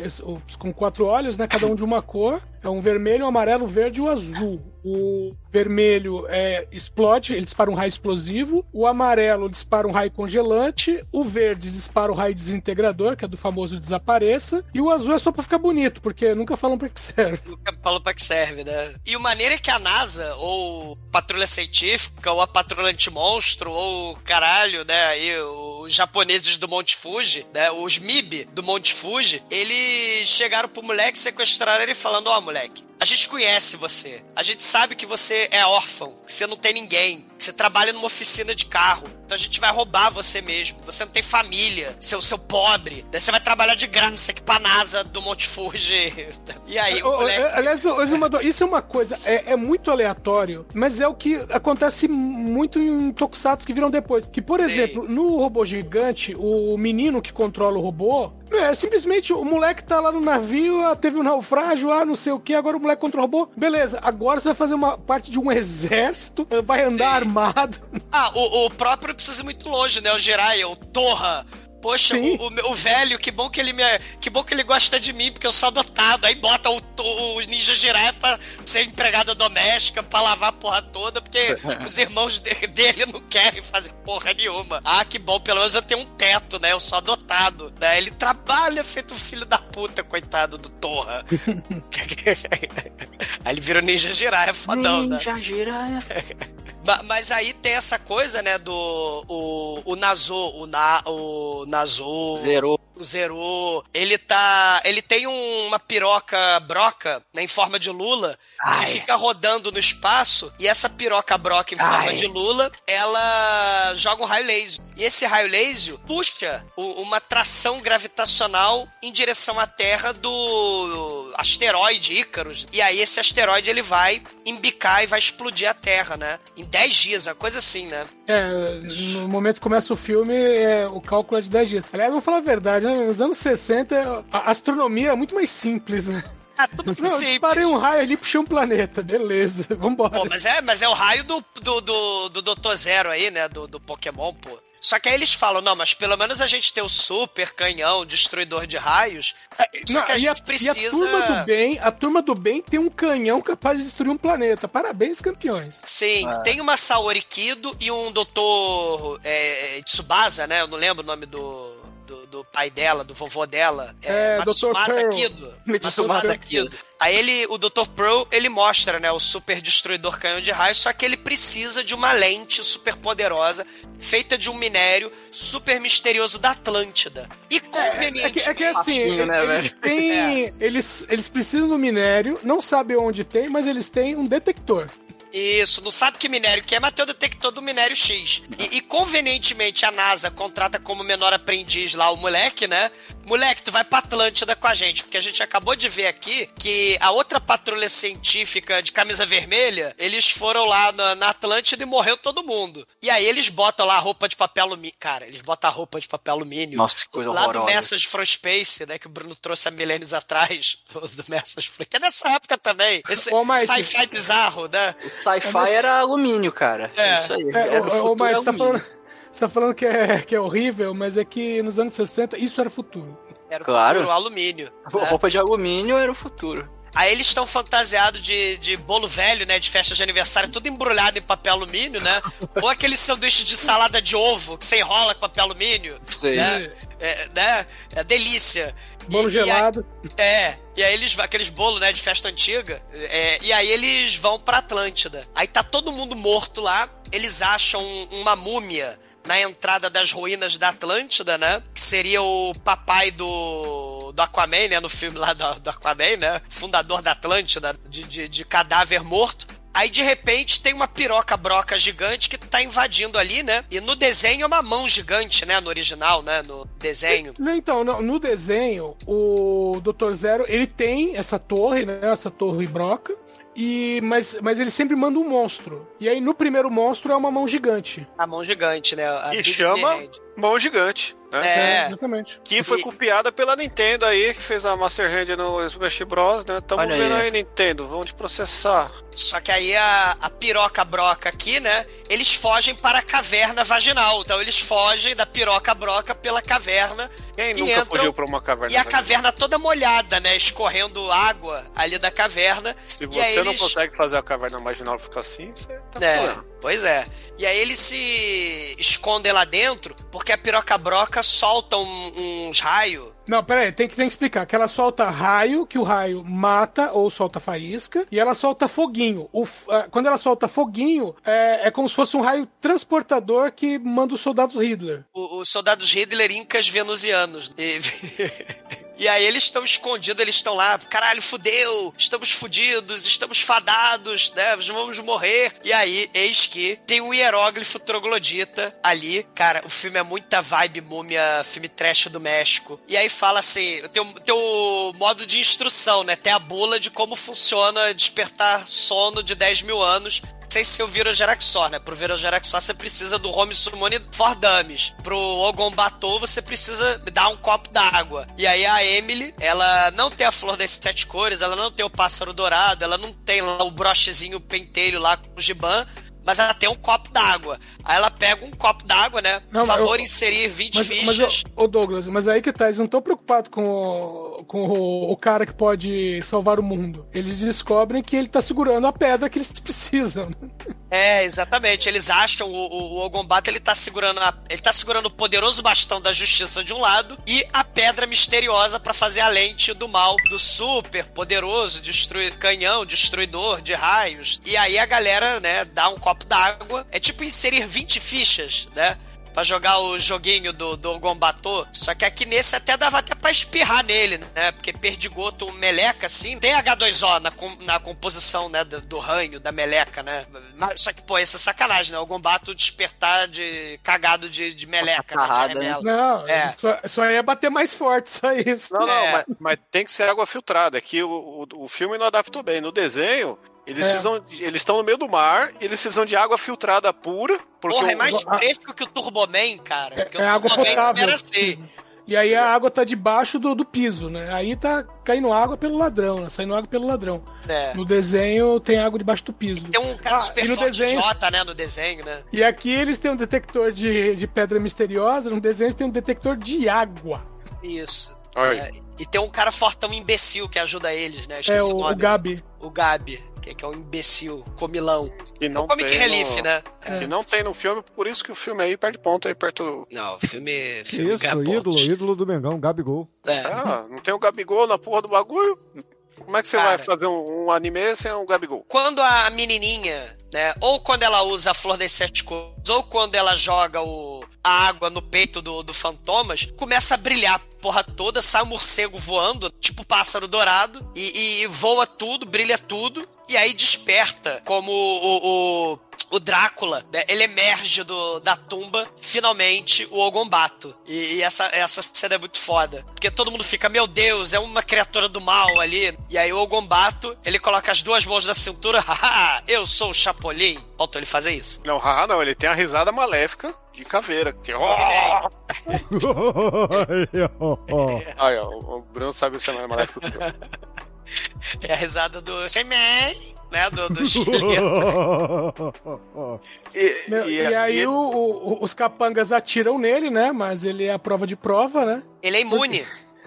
com quatro olhos, né? Cada um de uma cor. É um vermelho, um amarelo, um verde e um azul. O vermelho é, explode, ele dispara um raio explosivo. O amarelo dispara um raio congelante. O verde dispara o raio desintegrador, que é do famoso desapareça. E o azul é só pra ficar bonito, porque nunca falam pra que serve. Nunca falou pra que serve, né? E o maneiro é que a NASA, ou Patrulha Científica, ou a Patrulha Antimonstro, ou caralho, né? Aí, os japoneses do Monte Fuji, né? Os MIB do Monte Fuji, eles chegaram pro moleque, sequestraram ele falando: Ó, moleque. A gente conhece você. A gente sabe que você é órfão, que você não tem ninguém, que você trabalha numa oficina de carro. Então a gente vai roubar você mesmo. Você não tem família, seu, seu pobre. Daí você vai trabalhar de graça aqui pra NASA do Monte Fuji. E aí, o ô, moleque. é, Aliás, isso é uma coisa, é, é muito aleatório, mas é o que acontece muito em Tokusatsu que viram depois. Que, por Sim. exemplo, no robô gigante, o menino que controla o robô, é simplesmente o moleque tá lá no navio, ah, teve um naufrágio, ah, não sei o que, agora o moleque controla o robô. Beleza, agora você vai fazer uma parte de um exército, vai andar armado. Ah, o, o próprio precisa ir muito longe, né? O Jiraiya, o Torra. Poxa, o, o, meu- o velho, que bom que ele me. Que bom que ele gosta de mim, porque eu sou adotado. Aí bota o, o Ninja Jiraiya pra ser empregada doméstica, pra lavar a porra toda, porque os irmãos de- dele não querem fazer porra nenhuma. Ah, que bom, pelo menos eu tenho um teto, né? Eu sou adotado. Né? Ele trabalha feito um filho da puta, coitado do Torra. Aí ele vira o Ninja Jiraiya, fodão, né? Ninja Jiraiya. Ma- Mas aí tem essa coisa, né, do o, o Nazo, o, Na, o Nazo, Zerou. O Zero, ele tá, ele tem um- uma piroca broca, né, em forma de lula, Ai. que fica rodando no espaço, e essa piroca broca em forma Ai. de lula, ela joga um raio laser. E esse raio laser puxa o- uma tração gravitacional em direção à Terra do asteroide Ícaros. E aí esse asteroide ele vai embicar e vai explodir a Terra, né? Em 10 dias, uma coisa assim, né? É, no momento que começa o filme, é, o cálculo é de 10 dias. Aliás, vamos falar a verdade, né? Nos anos 60, a astronomia é muito mais simples, né? Ah, tudo Não, eu simples. disparei um raio ali, puxei um planeta. Beleza, vambora. Pô, mas é, mas é o raio do, do, do, do Dr. Zero aí, né? Do, do Pokémon, pô. Só que aí eles falam, não, mas pelo menos a gente tem o super canhão, destruidor de raios. Só que a e, gente e precisa. a turma do bem, a turma do bem tem um canhão capaz de destruir um planeta. Parabéns, campeões. Sim, Ah. tem uma Saori Kido e um doutor é, Tsubasa, né? Eu não lembro o nome do, do, pai dela, do vovô dela. É, Dr. Matsumasa. Kido. Matsumasa Kido. Aí ele, o Dr. Pearl, ele mostra, né, o super destruidor canhão de raios, só que ele precisa de uma lente super poderosa, feita de um minério super misterioso da Atlântida. E É que, convenientemente... é que assim, Facinho, né, eles velho? têm. Eles, eles precisam do minério, não sabem onde tem, mas eles têm um detector. Isso, não sabe que minério que é, mas tem o detector do minério X. E, e, convenientemente a NASA contrata como menor aprendiz lá o moleque, né? Moleque, tu vai pra Atlântida com a gente, porque a gente acabou de ver aqui que a outra patrulha científica de camisa vermelha, eles foram lá na, na Atlântida e morreu todo mundo. E aí eles botam lá a roupa de papel alumínio. Cara, eles botam a roupa de papel alumínio. Nossa, que coisa lá horrorosa. do Message from Space, né? Que o Bruno trouxe há milênios atrás. Do Message from Que é nessa época também. Esse sci-fi bizarro, né? Sci-fi era alumínio, cara. É. Isso aí. É, É, era o futuro mas você tá falando, você tá falando que, é, que é horrível, mas é que nos anos 60 isso era futuro. Era o Claro. futuro, alumínio. né? Roupa de alumínio era o futuro. Aí eles estão fantasiados de, de bolo velho, né? De festa de aniversário, tudo embrulhado em papel alumínio, né? Ou aquele sanduíche de salada de ovo que você enrola com papel alumínio. Sei. Né? É, né? é delícia. Bolo E- e aí- gelado. É, e aí eles aqueles bolos, né, de festa antiga, é, e aí eles vão pra Atlântida. Aí tá todo mundo morto lá, eles acham uma múmia na entrada das ruínas da Atlântida, né? Que seria o papai do, do Aquaman, né? No filme lá do, do Aquaman, né? Fundador da Atlântida, de, de, de cadáver morto. Aí, de repente, tem uma piroca broca gigante que tá invadindo ali, né? E no desenho é uma mão gigante, né? No original, né? No desenho. Não, Então, no, no desenho, o Dr. Zero, ele tem essa torre, né? Essa torre broca. E, mas, mas ele sempre manda um monstro. E aí, no primeiro monstro, é uma mão gigante. A mão gigante, né? A Big chama. Mão Gigante, né? É. exatamente. Que foi E- copiada pela Nintendo aí, que fez a Master Hand no Smash Bros, né? Tamo Olha vendo aí. aí, Nintendo, vamos te processar. Só que aí a, a piroca broca aqui, né? Eles fogem para a caverna vaginal. Então eles fogem da piroca broca pela caverna. Quem E nunca entram- fugiu pra uma caverna? E a caverna toda molhada, né? Escorrendo água ali da caverna. Se e você aí não eles- consegue fazer a caverna marginal ficar assim, você tá É, problema. Pois é. E aí eles se escondem lá dentro, porque a piroca broca solta um- uns raios. Não, pera aí, tem que, tem que explicar. Que ela solta raio, que o raio mata ou solta faísca, e ela solta foguinho. O ah, quando ela solta foguinho, é, é como se fosse um raio transportador que manda os soldados Hitler. os soldados Hitler incas venusianos. E, e aí eles estão escondidos, eles estão lá, caralho, fudeu, estamos fudidos, estamos fadados, né? Vamos morrer. E aí, eis que tem um hieróglifo troglodita ali. Cara, o filme é muita vibe múmia, filme trash do México. E aí fala assim, tem o, tem o modo de instrução, né? Tem a bula de como funciona despertar sono de 10 mil anos sem ser o Virogeraxor, né? Pro Virogeraxor você precisa do Home Summon for Dummies. Pro Ogombatou você precisa dar um copo d'água. E aí a Emily, ela não tem a flor das sete cores, ela não tem o pássaro dourado, ela não tem lá o brochezinho pentelho lá com o Giban, mas ela tem um copo d'água. Aí ela pega um copo d'água, né? Não, mas favor, eu- inserir 20 Mas, mas fichas. ô, ô, Douglas, mas aí que tá, eles não estão preocupados com, o, com o, o cara que pode salvar o mundo. Eles descobrem que ele tá segurando a pedra que eles precisam. É, exatamente. Eles acham o, o, o ele tá segurando a- ele tá segurando o poderoso bastão da justiça de um lado e a pedra misteriosa pra fazer a lente do mal do super poderoso destrui, canhão destruidor de raios. E aí a galera, né, dá um copo d'água. É tipo inserir 20 fichas, né? Pra jogar o joguinho do, do Gombatô. Só que aqui nesse até dava até pra espirrar nele, né? Porque perdigoto meleca, assim. Tem H2O na, com- na composição, né? Do, do ranho, da meleca, né? Mas, só que, pô, isso é sacanagem, né? O Gombato despertar de cagado de, de meleca. Carrada, né? né? Remela. Não, É. só, só ia bater mais forte, só isso. Não, não, É. mas, mas tem que ser água filtrada. É que o, o, o filme não adaptou bem. No desenho, eles É. precisam. Eles estão no meio do mar, eles precisam de água filtrada pura. Porque Porra, é o- mais a- fresco que o Turboman, cara. Porque É, o água Turboman potável. assim. E aí a água tá debaixo do, do piso, né? Aí tá caindo água pelo ladrão, né? Saindo água pelo ladrão. É. No desenho tem água debaixo do piso. Tem um cara Ah, super e no forte desenho, idiota, né? No desenho, né? E aqui eles têm um detector de, de pedra misteriosa, no desenho eles têm um detector de água. Isso. É, e tem um cara fortão imbecil que ajuda eles, né? É Esqueci o, o o nome. Gabi. O Gabi, que, é um imbecil, comilão. É não um comic tem relief, no- né? Que não tem no filme, por isso que o filme aí perde ponto aí perto do. Não, filme. Que filme isso, ídolo, pontos. ídolo do Mengão, Gabigol. É. Ah, não tem o Gabigol na porra do bagulho? Como é que você Cara. vai fazer um, um anime sem um Gabigol? Quando a menininha, né? Ou quando ela usa a flor das sete cores, ou quando ela joga o, a água no peito do, do Fantomas, começa a brilhar. porra toda, sai um morcego voando, tipo pássaro dourado, e, e voa tudo, brilha tudo, e aí desperta como o, o, o Drácula, né? ele emerge do, da tumba, finalmente, o Ogombato. E, e essa, essa cena é muito foda. Porque todo mundo fica, meu Deus, é uma criatura do mal ali. E aí o Ogombato, ele coloca as duas mãos na cintura, haha, eu sou o Chapolin. Faltou ele fazer isso. Não, haha, não, ele tem a risada maléfica de caveira. Que... Aí, ó, o Bruno sabe o que é maléfico. que eu. É a risada do Xemé, né? Do, do. E, Meu, e- E, aí e- o- o- os capangas atiram nele, né? Mas ele é a prova de prova, né? Ele é imune.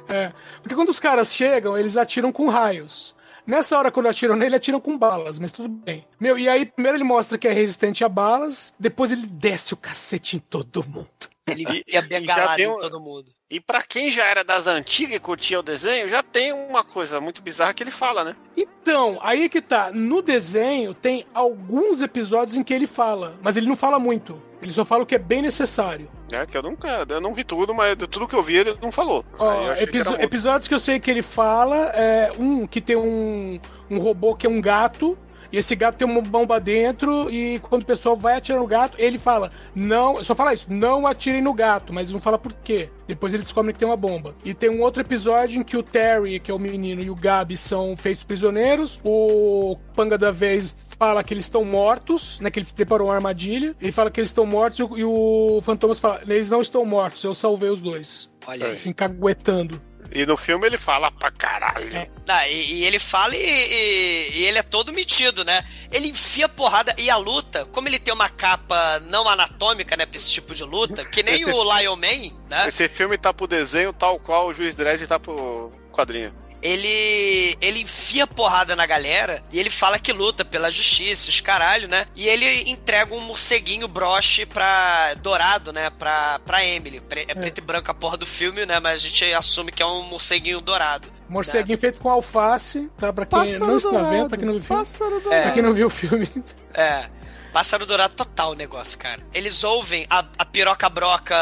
É. Porque quando os caras chegam, eles atiram com raios. Nessa hora, quando atiram nele, atiram com balas, mas tudo bem. Meu, e aí, primeiro ele mostra que é resistente a balas, depois ele desce o cacete em todo mundo. Ele já bengalado em todo mundo. E pra quem já era das antigas e curtia o desenho, já tem uma coisa muito bizarra que ele fala, né? Então, aí que tá. No desenho, tem alguns episódios em que ele fala, mas ele não fala muito. Ele só fala o que é bem necessário. É, que eu nunca, eu não vi tudo, mas de tudo que eu vi ele não falou. Ó, Aí eu achei que episódios que eu sei que ele fala é um que tem um, um robô que é um gato. E esse gato tem uma bomba dentro, e quando o pessoal vai atirar no gato, ele fala: Não, só fala isso, não atirem no gato, mas não fala por quê. Depois eles descobrem que tem uma bomba. E tem um outro episódio em que o Terry, que é o menino, e o Gabi são feitos prisioneiros. O Panga da Vez fala que eles estão mortos, né? Que ele preparou uma armadilha. Ele fala que eles estão mortos, e o- e o Fantomas fala: Eles não estão mortos, eu salvei os dois. Olha aí. Se encaguetando. E no filme ele fala pra caralho. Ah, e, e ele fala e, e- e ele é todo metido, né? Ele enfia porrada e a luta, como ele tem uma capa não anatômica, né, pra esse tipo de luta, que nem o Lion Man, né? Esse filme tá pro desenho tal qual o Juiz Dredd tá pro quadrinho. Ele ele enfia porrada na galera e ele fala que luta pela justiça, os caralho, né? E ele entrega um morceguinho broche pra dourado, né, pra, pra Emily. Pre- é preto e branco a porra do filme, né, mas a gente assume que é um morceguinho dourado. Morceguinho feito com alface, tá? Pra quem Pássaro não está dourado, vendo, pra quem não viu o filme. Pássaro Pra dourado. quem não viu o filme. É. Pássaro dourado total o negócio, cara. Eles ouvem a, a piroca broca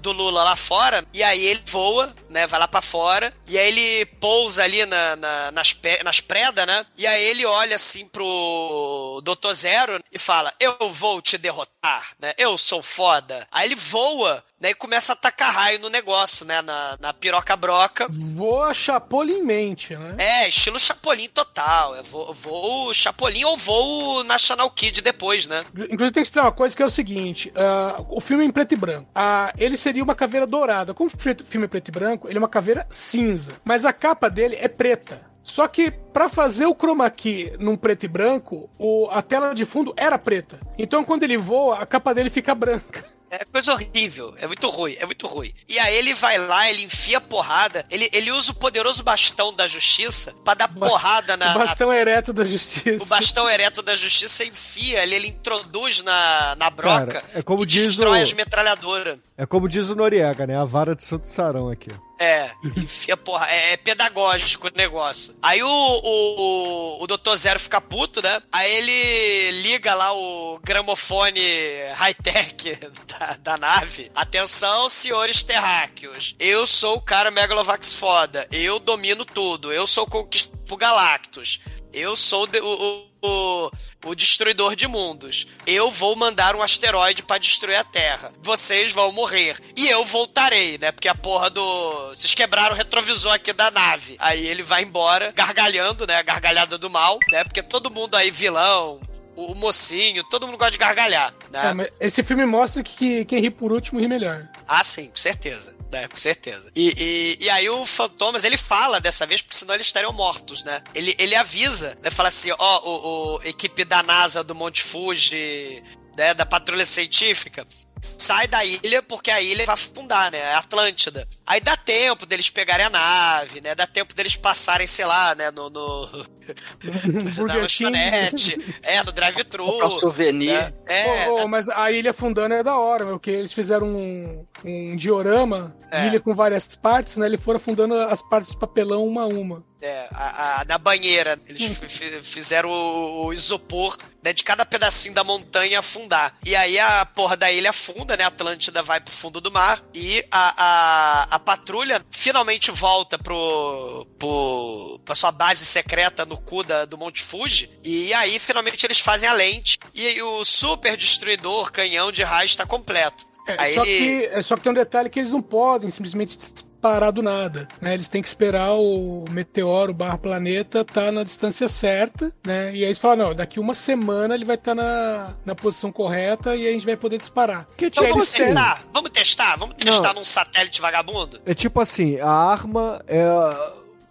do Lula lá fora, e aí ele voa, né? Vai lá pra fora, e aí ele pousa ali na, na- nas, nas predas, né? E aí ele olha assim pro Dr. Zero e fala: Eu vou te derrotar, né? Eu sou foda. Aí ele voa, E começa a atacar raio no negócio, né? Na, na piroca broca. Voa chapolinmente, né? É, estilo Chapolin total. É voo, voo Chapolin ou voo National Kid depois, né? Inclusive tem que explicar uma coisa que é o seguinte: ah, o filme é em preto e branco. Ah, ele seria uma caveira dourada. Como o filme é preto e branco, ele é uma caveira cinza. Mas a capa dele é preta. Só que pra fazer o chroma key num preto e branco, o- a tela de fundo era preta. Então quando ele voa, a capa dele fica branca. É coisa horrível, é muito ruim, é muito ruim. E aí ele vai lá, ele enfia porrada, ele, ele usa o poderoso bastão da justiça pra dar porrada na, o bastão ereto da na- justiça. o bastão ereto da justiça enfia, ele, ele introduz na, na broca Cara, é como e diz destrói o- as metralhadoras. É como diz o Noriega, né? A vara de Santo Sarão aqui. É, enfia porra, é, é pedagógico o negócio. Aí o, o, o Dr. Zero fica puto, né? Aí ele liga lá o gramofone high-tech da, da nave. Atenção, senhores terráqueos. Eu sou o cara Megalovax foda. Eu domino tudo. Eu sou o conquistador Galactus. Eu sou o, o, o, o destruidor de mundos. Eu vou mandar um asteroide pra destruir a Terra. Vocês vão morrer. E eu voltarei, né? Porque a porra do. Vocês quebraram o retrovisor aqui da nave. Aí ele vai embora, gargalhando, né? A gargalhada do mal, né? Porque todo mundo aí, vilão, o, mocinho, todo mundo gosta de gargalhar, né? É, esse filme mostra que, que quem ri por último ri melhor. Ah, sim, com certeza. Né, com certeza. E, e, e aí o Fantomas, ele fala dessa vez, porque senão eles estariam mortos, né? Ele, ele avisa, né? Fala assim, ó, o, o equipe da NASA do Monte Fuji, né, da patrulha científica, sai da ilha porque a ilha vai afundar, né? É Atlântida. Aí dá tempo deles pegarem a nave, né? Dá tempo deles passarem, sei lá, né, no... no... na King. lanchonete, é, no drive-thru. Um souvenir. né? É, Ô, ô, mas a ilha afundando é da hora, meu, porque eles fizeram um, um diorama de É. ilha com várias partes, né? Eles foram afundando as partes de papelão uma a uma. É, a- a- na banheira. Eles fi- fizeram o, o isopor né, de cada pedacinho da montanha afundar. E aí a porra da ilha afunda, né? A Atlântida vai pro fundo do mar e a, a, a patrulha finalmente volta pro, pro, pra sua base secreta no cu da, do Monte Fuji. E aí, finalmente, eles fazem a lente. E aí o super destruidor, canhão de raio, está completo. É, Aí só, ele- que, é só que tem um detalhe que eles não podem simplesmente disparar do nada, né? Eles têm que esperar o meteoro barra planeta tá na distância certa, né? E aí eles falam, não, daqui uma semana ele vai estar na, na posição correta e a gente vai poder disparar. Que Então tipo vamos assim, testar? Vamos testar? Vamos testar num satélite vagabundo? é tipo assim, a arma é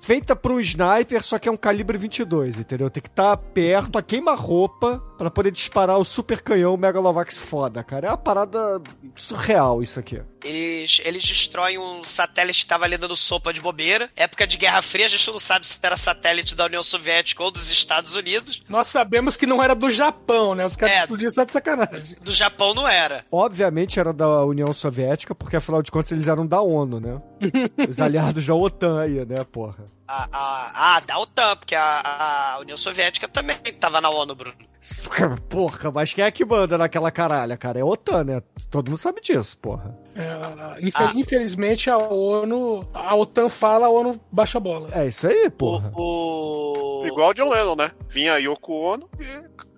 feita pra um sniper, só que é um calibre 22, entendeu? Tem que estar perto, a queima-roupa, pra poder disparar o super canhão Megalovax foda, cara. É uma parada surreal isso aqui. Eles, eles destroem um satélite que tava ali dando sopa de bobeira. Época de Guerra Fria, a gente não sabe se era satélite da União Soviética ou dos Estados Unidos. Nós sabemos que não era do Japão, né? Os caras É. explodiram só de sacanagem. Do Japão não era. Obviamente era da União Soviética, porque afinal de contas eles eram da ONU, né? Os aliados da OTAN aí, né, porra? A, a, a da OTAN, porque a, a União Soviética também tava na ONU, Bruno. Porra, mas quem é que manda naquela caralha, cara? É a OTAN, né? Todo mundo sabe disso, porra. É, Ah. Infelizmente a ONU, a OTAN fala, a ONU baixa a bola. É isso aí, porra. O. o... Igual o John Lennon, né? Vinha Yoko Ono e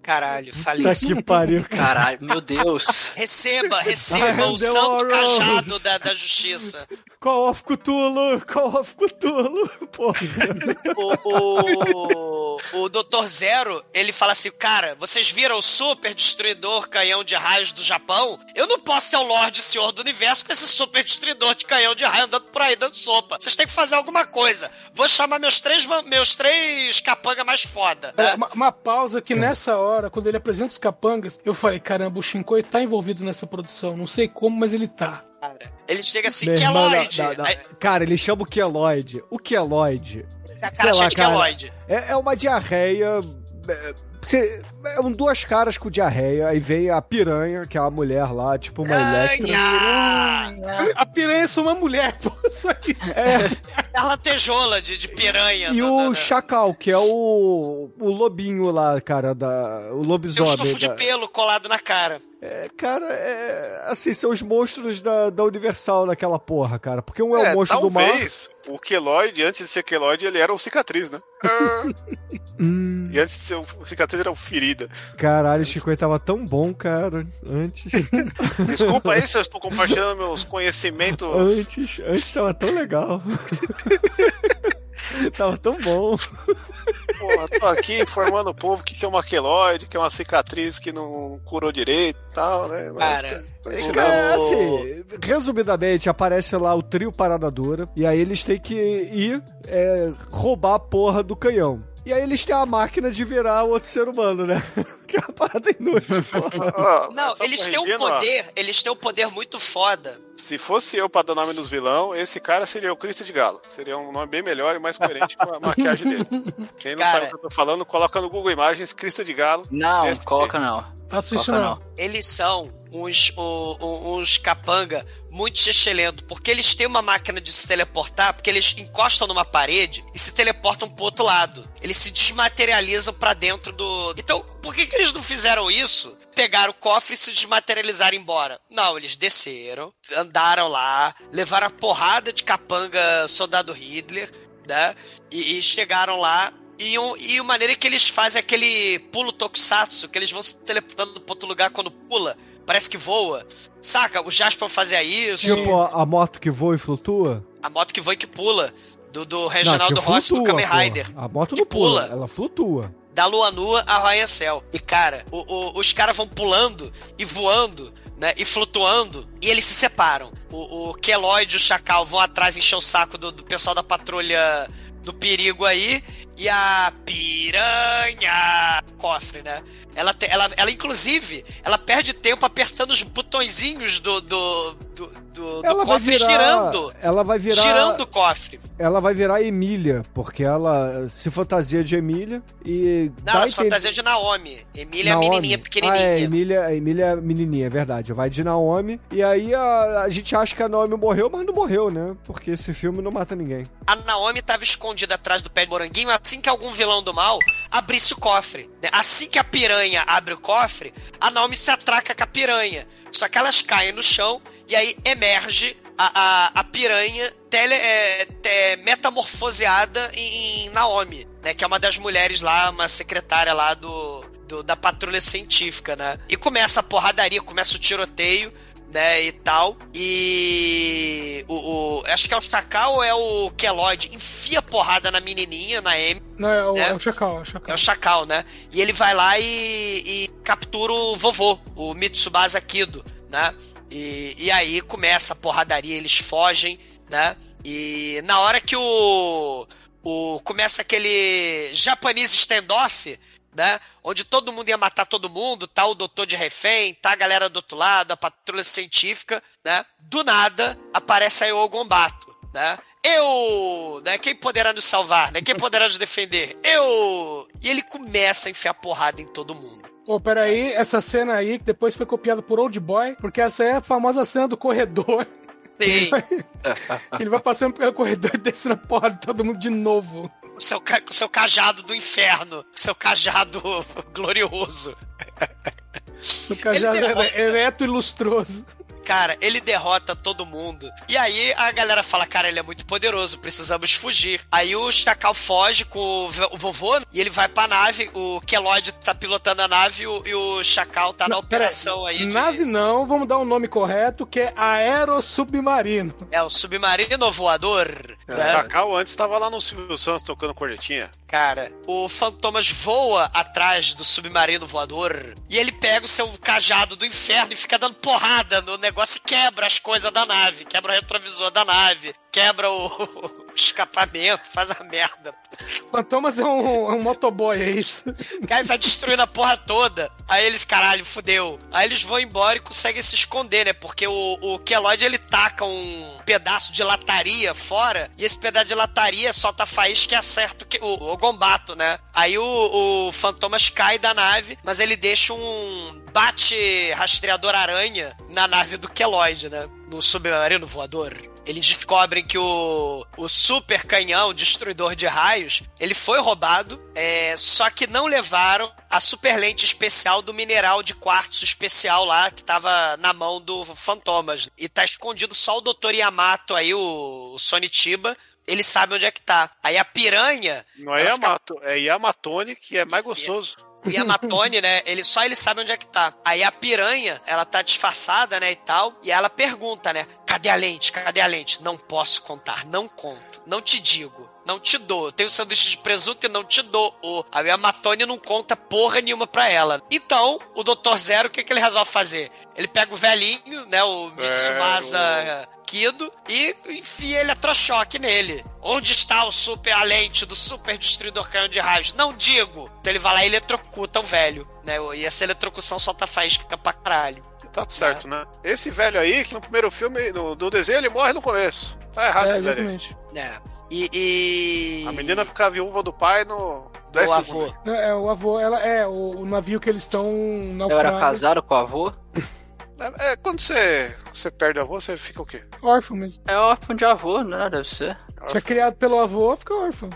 Caralho, falei Tá que pariu, cara. Caralho, meu Deus. Receba, receba o santo Warriors. cajado da, da justiça. Call of Cthulhu, Call of Cthulhu, porra. O, o, o Dr. Zero, ele fala assim, cara, vocês viram o super destruidor canhão de raios do Japão? Eu não posso ser o Lorde Senhor do Universo com esse super destruidor de canhão de raio andando por aí dando sopa. Vocês têm que fazer alguma coisa. Vou chamar meus três, meus três capanga mais foda. É, né? uma, uma pausa que nessa hora, quando ele apresenta os capangas, eu falei, caramba, o Shinkoi tá envolvido nessa produção. Não sei como, mas ele tá. Ele chega assim, Meu irmão, Keloid. Aí, Cara, ele chama o Keloid. O Keloid a cara sei cheia lá, de cara. É, é uma diarreia. É, cê- é um duas caras com diarreia. Aí vem a piranha, que é uma mulher lá, tipo uma Electra. Piranha! A piranha é só uma mulher, pô. Só que É latejola de, de piranha. E da- o da- da- Chacal, que é o, o lobinho lá, cara, da, o Tem um lobisomem. estufo de da- pelo colado na cara. É, cara, é. Assim, são os monstros da, da Universal naquela porra, cara. Porque um é, o monstro do mar. O Keloid, antes de ser Keloid, ele era o cicatriz, né? Hum, E antes de ser o o cicatriz era o ferida. caralho, Chico tava tão bom, cara. Antes. Desculpa aí se eu estou compartilhando meus conhecimentos. antes. Antes tava tão legal. tava tão bom. Porra, tô aqui informando o povo que que é uma queloide, que é uma cicatriz que não curou direito e tal, né? Mas, Cara, mas esse não. É, assim, resumidamente, aparece lá o trio Parada Dura, e aí eles têm que ir é, roubar a porra do canhão. E aí eles têm a máquina de virar outro ser humano, né? que é uma parada inútil, Não, eles têm um ó, poder, eles têm um poder muito foda. Se fosse eu pra dar nome nos vilão, esse cara seria o Cristo de Galo. Seria um nome bem melhor e mais coerente com a maquiagem dele. Quem não Cara. sabe o que eu tô falando, coloca no Google Imagens Cristo de Galo. Não, coloca não. faço isso não. Eles são uns, o- uns capanga muito excelentes, porque eles têm uma máquina de se teleportar, porque eles encostam numa parede e se teleportam pro outro lado. Eles se desmaterializam pra dentro do. Então, por que, que eles não fizeram isso? Pegaram o cofre e se desmaterializaram embora. Não, eles desceram, andaram lá, levaram a porrada de capanga soldado Hitler, né? E, e chegaram lá. E, um, e a maneira que eles fazem aquele pulo tokusatsu, que eles vão se teleportando pra outro lugar quando pula, parece que voa. Saca? O Jasper fazia isso. Tipo, a, a moto que voa e flutua. A moto que voa e que pula. Do, do Reginaldo Rossi do Kamen. Rider. A moto Que não pula, pula. ela flutua. Da lua nua a Ryan Cell. E, cara, o- o- os caras vão pulando e voando, né? E flutuando. E eles se separam. O, o Keloid e o Chacal vão atrás encher o saco do, do pessoal da patrulha do perigo aí. E a piranha. Cofre, né? Ela, te- ela, ela, inclusive, ela perde tempo apertando os botõezinhos do, do, do, do- do cofre virar. girando. Ela vai virar. Girando o cofre. Ela vai virar Emília, porque ela se fantasia de Emília e. Não, a ela se fantasia de Naomi. Emília é a Naomi. menininha pequenininha. Ah, é, Emília, a Emília é menininha, é verdade. Vai de Naomi. E aí a, a gente acha que a Naomi morreu, mas não morreu, né? Porque esse filme não mata ninguém. A Naomi tava escondida atrás do pé de moranguinho. Assim que algum vilão do mal abrisse o cofre. né? Assim que a piranha abre o cofre, a Naomi se atraca com a piranha. Só que elas caem no chão e aí emerge a, a, a piranha tele, é, te- metamorfoseada em, em Naomi, né? Que é uma das mulheres lá, uma secretária lá do, do- da patrulha científica, né? E começa a porradaria, começa o tiroteio, né? E tal. E o, o- acho que é o Sakal ou é o Kellogg enfia porrada na menininha, na Amy. Não, é o, É. é o Chacal, é o É Chacal. o Chacal, né? E ele vai lá e, e captura o vovô, o Mitsubasa Kido, né? E, e aí começa a porradaria, eles fogem, né? E na hora que o, o começa aquele japonês standoff, né? Onde todo mundo ia matar todo mundo, tá o doutor de refém, tá a galera do outro lado, a patrulha científica, né? Do nada aparece aí o Ogombato, né? Eu, né? Quem poderá nos salvar, né? Quem poderá nos defender? Eu! E ele começa a enfiar porrada em todo mundo. Pô, peraí, essa cena aí que depois foi copiada por Old Boy, porque essa é a famosa cena do corredor. Sim. Ele vai passando pelo corredor e descendo a porra de todo mundo de novo. O seu, o seu cajado do inferno, o seu cajado glorioso. Seu cajado Ele derrota- é ereto e lustroso. Cara, ele derrota todo mundo. E aí a galera fala, cara, ele é muito poderoso, precisamos fugir. Aí o Chacal foge com o vo- o vovô e ele vai pra nave. O Kellogg tá pilotando a nave e o, e o Chacal tá na Não, pera operação aí. de- Nave não, vamos dar um nome correto, que é aerossubmarino. É o submarino voador. O né? Cacau antes tava lá no Silvio Santos tocando cornetinha. Cara, o Fantomas voa atrás do submarino voador e ele pega o seu cajado do inferno e fica dando porrada no negócio e quebra as coisas da nave, quebra o retrovisor da nave, quebra o, o escapamento, faz a merda. Fantomas é um, é um motoboy, é isso? Aí vai destruindo a porra toda. Aí eles, caralho, fudeu. Aí eles vão embora e conseguem se esconder, né? Porque o, o Kellogg, ele taca um pedaço de lataria fora e esse pedaço de lataria solta faísca e acerta o, que- o, o Gombato, né? Aí o, o Fantomas cai da nave, mas ele deixa um bate rastreador aranha na nave do Kellogg, né? No submarino voador. Eles descobrem que o, o super canhão destruidor de raios ele foi roubado, é, só que não levaram a super lente especial do mineral de quartzo especial lá que tava na mão do Fantomas. E tá escondido só o Dr. Yamato aí, o, o Sonitiba. Ele sabe onde é que tá. Aí a piranha. Não é ela fica- Yamato, é Yamatone, que é mais gostoso. O Yamatone, né? Ele, só ele sabe onde é que tá. Aí a piranha, ela tá disfarçada, né, e tal. E ela pergunta, né? Cadê a lente? Cadê a lente? Não posso contar, não conto. Não te digo. Não te dou. Eu tenho sanduíche de presunto e não te dou. O, a Yamatone não conta porra nenhuma pra ela. Então, o Dr. Zero, o que, que ele resolve fazer? Ele pega o velhinho, né? O Mitsumasa Kido e enfia eletrochoque nele. Onde está o super, a lente do super destruidor canhão de raios? Não digo. Então ele vai lá e eletrocuta o velho, né? E essa eletrocução solta faísca pra caralho. Tá certo, né? Esse velho aí, que no primeiro filme, no, do desenho, ele morre no começo. Tá errado É, esse velho aí. exatamente. né? E, e... A menina fica viúva do pai no. o 10 avô. É, é, o avô, ela é o, o navio que eles estão Eu era naufragando. casado com o avô. É, é, quando você, você perde avô, você fica o quê? Órfão mesmo. É órfão de avô, né? Deve ser. Se é criado pelo avô, fica órfão.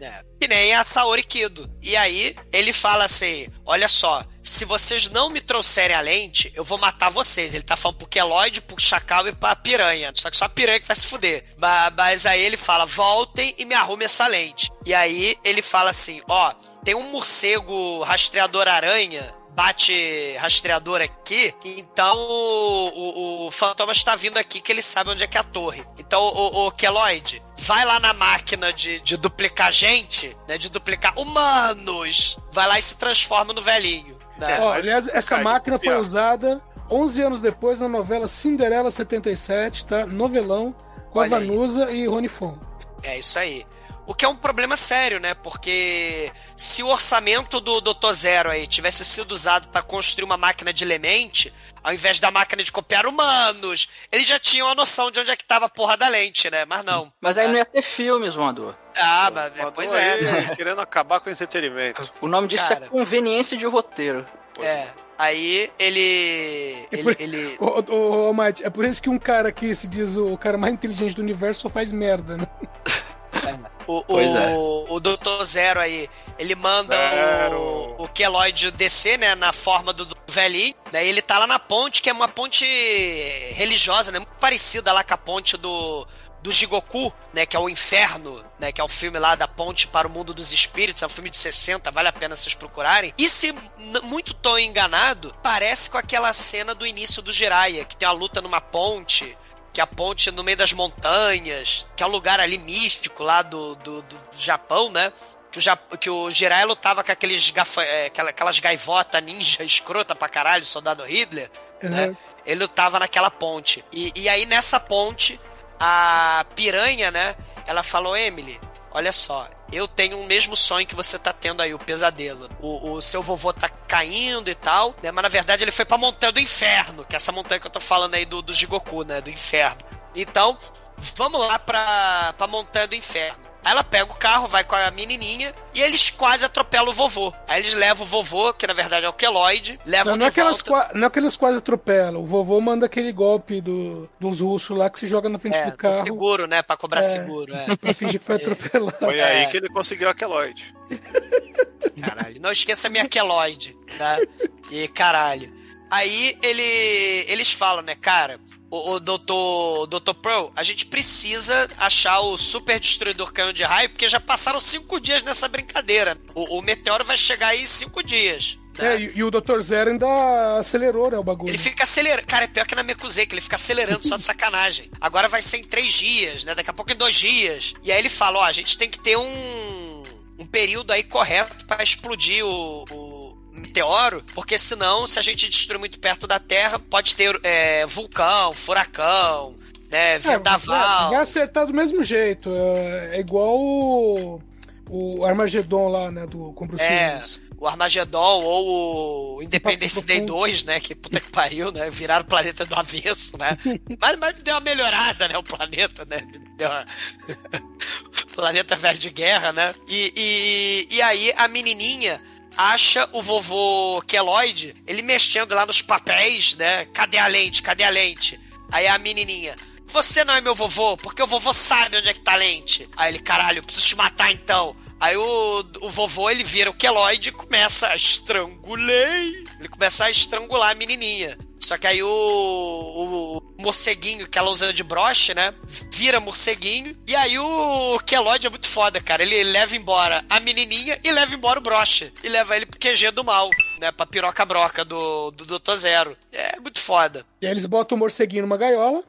É. Que nem a Saori Kido. E aí, ele fala assim: olha só, se vocês não me trouxerem a lente, eu vou matar vocês. Ele tá falando pro Kellogg, pro Chacal e pra piranha. Só que só a piranha que vai se fuder. Ba- Mas aí ele fala: voltem e me arrume essa lente. E aí ele fala assim: ó, tem um morcego rastreador aranha. Bate rastreador aqui, então o, o, o Fantomas está vindo aqui que ele sabe onde é que é a torre. Então, o, o Keloid, vai lá na máquina de, de duplicar gente, né? De duplicar humanos. Vai lá e se transforma no velhinho. Né? Ó, mas- aliás, essa máquina foi pior. usada 11 anos depois na novela Cinderela 77, tá? Novelão, com a Olha aí. Vanusa e Rony Fon. É isso aí. O que é um problema sério, né? Porque se o orçamento do Dr. Zero aí tivesse sido usado para construir uma máquina de lemente, ao invés da máquina de copiar humanos, eles já tinham a noção de onde é que tava a porra da lente, né? Mas não. Mas aí né? não ia ter filmes, voador. Ah, mas, é, pois é. aí, querendo acabar com o entretenimento. O nome disso Cara. é conveniência de roteiro. É. Aí ele. É Ele. por- ele ô, ô, Mate, é por isso que um cara que se diz o cara mais inteligente do universo só faz merda, né? O, Pois o, é. o Doutor Zero aí, ele manda Zero. o, o Keloid descer, né, na forma do, do velhinho. Daí ele tá lá na ponte, que é uma ponte religiosa, né, muito parecida lá com a ponte do, do Jigoku, né, que é o Inferno, né, que é o filme lá da ponte para o mundo dos espíritos, é um filme de 60, vale a pena vocês procurarem. E se muito tô enganado, parece com aquela cena do início do Jiraiya, que tem uma luta numa ponte, que é a ponte no meio das montanhas, que é um lugar ali místico lá do, do, do- Japão, né? Que o, Jap- que o Jiraiya lutava com aqueles gafa, é, aquela- aquelas gaivotas ninja escrota pra caralho, soldado Hitler, né? Uhum. Ele lutava naquela ponte. E, e aí nessa ponte, a piranha, né? Ela falou, Emily, olha só, eu tenho o mesmo sonho que você tá tendo aí, o pesadelo. O, o seu vovô tá caindo e tal, né? Mas na verdade ele foi pra montanha do inferno, que é essa montanha que eu tô falando aí do, do Jigoku, né? Do inferno. Então, vamos lá pra, pra montanha do inferno. Aí ela pega o carro, vai com a menininha e eles quase atropelam o vovô. Aí eles levam o vovô, que na verdade é o Keloid, levam Não, não, é de que elas volta... qua- não é que eles quase atropelam. O vovô manda aquele golpe do, dos russos lá que se joga na frente É, do carro seguro, né? Pra cobrar É. seguro, é. pra fingir que foi atropelado. Foi É. aí que ele conseguiu a Keloid. Caralho. Não esqueça a minha queloide, tá? E caralho. Aí ele, eles falam, né, cara, o, o Dr. Dr. Pearl, a gente precisa achar o super destruidor canhão de raio, porque já passaram cinco dias nessa brincadeira. O, o meteoro vai chegar aí em cinco dias. né? É, e, e o Dr. Zero ainda acelerou, né, o bagulho. Ele fica acelerando. Cara, é pior que na Mekuzei, que ele fica acelerando só de sacanagem. Agora vai ser em três dias, né? Daqui a pouco em dois dias. E aí ele fala: ó, a gente tem que ter um, um período aí correto pra explodir o, o meteoro, porque senão, se a gente destruir muito perto da Terra, pode ter é, vulcão, furacão, né? É, vai, Vendaval. vai acertar do mesmo jeito. É, é igual o, o Armagedon lá, né, do com Bruce É, o Armagedon ou o Independence Day 2, né? Que puta que pariu, né? Viraram o planeta do avesso, né? mas, mas deu uma melhorada, né? O planeta, né? Deu uma... planeta velho de guerra, né? E, e, e aí a menininha acha o vovô Keloid, ele mexendo lá nos papéis, né? Cadê a lente? Cadê a lente? Aí a menininha... Você não é meu vovô, porque o vovô sabe onde é que tá a lente. Aí ele, caralho, preciso te matar então. Aí o, o vovô, ele vira o Keloid e começa a estrangulei. Ele começa a estrangular a menininha. Só que aí o, o, o morceguinho que ela usa de broche, né? Vira morceguinho. E aí o Keloid é muito foda, cara. Ele leva embora a menininha e leva embora o broche. E leva ele pro QG do mal, né? Pra piroca broca do, do Dr. Zero. É muito foda. E aí eles botam o morceguinho numa gaiola,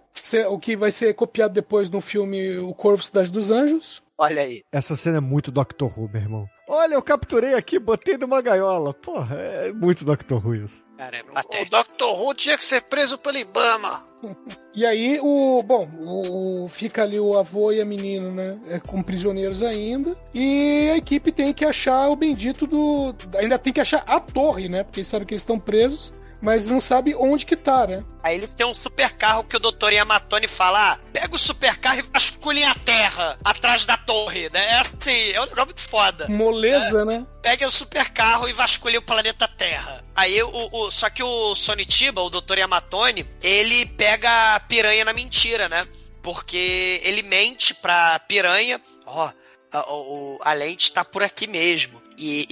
o que vai ser copiado depois no filme O Corvo Cidade dos Anjos. Olha aí. Essa cena é muito Doctor Who, meu irmão. Olha, eu capturei aqui, botei numa gaiola. Porra, é muito Doctor Who isso. Cara, é O. Dr. Who tinha que ser preso pelo Ibama. E aí o. Bom, o, o- fica ali o avô e a menina, né? é, como prisioneiros ainda. E a equipe tem que achar o bendito do. Ainda tem que achar a torre, né? Porque eles sabem que eles estão presos, mas não sabe onde que tá, né? Aí ele tem um super carro que o doutor Yamatoni fala: ah, pega o super carro e vasculhem a terra atrás da torre, né? É assim, é um negócio muito foda. Moleza, né? Pega o super carro e vasculhe o planeta Terra. Aí o, o- só que o Sonitiba, o Dr. Yamatoni, ele pega a piranha na mentira, né? Porque ele mente pra piranha, ó, a, o- a lente tá por aqui mesmo. E,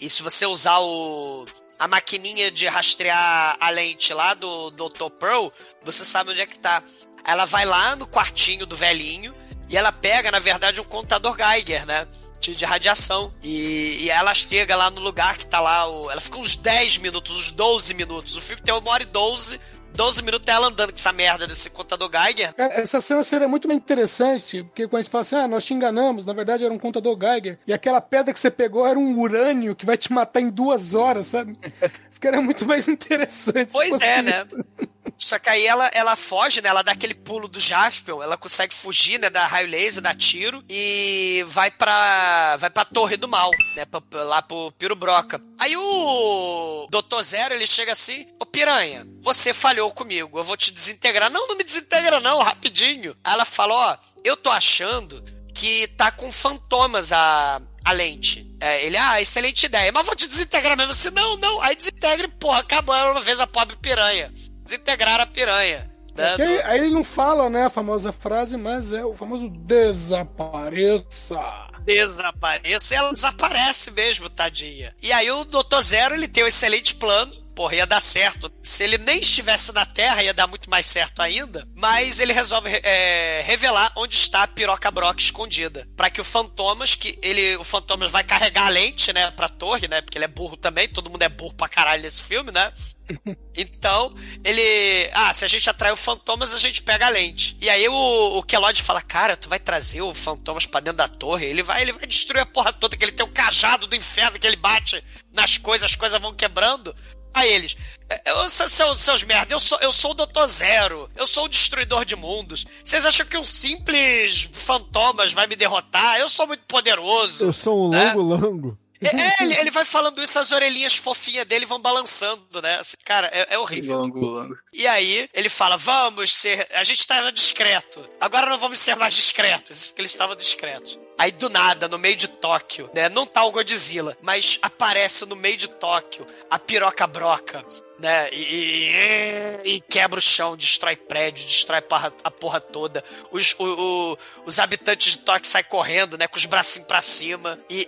e- e se você usar o a maquininha de rastrear a lente lá do Dr. Pearl, você sabe onde é que tá. Ela vai lá no quartinho do velhinho e ela pega, na verdade, um contador Geiger, né? De, radiação. E, e ela chega lá no lugar que tá lá. O, ela fica uns 10 minutos, uns 12 minutos. O filme tem uma hora e 12. 12 minutos é ela andando com essa merda desse contador Geiger. Cara, Essa cena seria muito mais interessante, porque quando você fala assim, ah, nós te enganamos, na verdade era um contador Geiger, e aquela pedra que você pegou era um urânio que vai te matar em duas horas, sabe? Ficaria muito mais interessante. Pois é, né? Só que aí ela, ela foge, né? Ela dá aquele pulo do Jaspion, ela consegue fugir, né? Da raio laser, dá tiro e vai pra. vai pra Torre do Mal, né? pra- lá pro Piro Broca. Aí o Dr. Zero, ele chega assim, ô piranha, você falhou comigo, eu vou te desintegrar. Não, não me desintegra não, rapidinho. Aí ela fala, ó, eu tô achando que tá com fantomas a, a lente. É, ele, ah, excelente ideia, mas vou te desintegrar mesmo. Assim, não, não, aí desintegra e, porra, acabou uma vez a pobre piranha. Desintegrar a piranha. né, Que aí, aí ele não fala, né, a famosa frase, mas é o famoso desapareça. desapareça, ela desaparece mesmo, tadinha. E aí o Dr. Zero, ele tem um excelente plano, porra, ia dar certo. Se ele nem estivesse na Terra, ia dar muito mais certo ainda. Mas ele resolve é, revelar onde está a piroca Brock escondida. para que o Fantomas, que ele. O Fantomas vai carregar a lente, né, pra torre, né? Porque ele é burro também, todo mundo é burro pra caralho nesse filme, né? Então, ele. Ah, se a gente atrai o Fantomas, a gente pega a lente. E aí o, o Kellogg fala: Cara, tu vai trazer o Fantomas pra dentro da torre? Ele vai, ele vai destruir a porra toda, que ele tem o cajado do inferno que ele bate nas coisas, as coisas vão quebrando. A eles. "É, Eu, seus, seus, merda, eu sou, eu sou o Doutor Zero. Eu sou o destruidor de mundos. Vocês acham que um simples fantomas vai me derrotar? Eu sou muito poderoso. Eu sou um né? longo-lango. É, ele, ele vai falando isso, as orelhinhas fofinhas dele vão balançando, né? Assim, cara, é, é horrível. Longo, longo. E aí, ele fala: vamos ser. A gente estava discreto. Agora não vamos ser mais discretos. Isso porque eles estavam discretos. Aí, do nada, no meio de Tóquio, né? Não tá o Godzilla, mas aparece no meio de Tóquio a piroca broca. Né? E, e- e quebra o chão, destrói prédio, destrói a porra, toda. Os, o- o- os habitantes de Tóquio saem correndo, né? Com os bracinhos pra cima. E,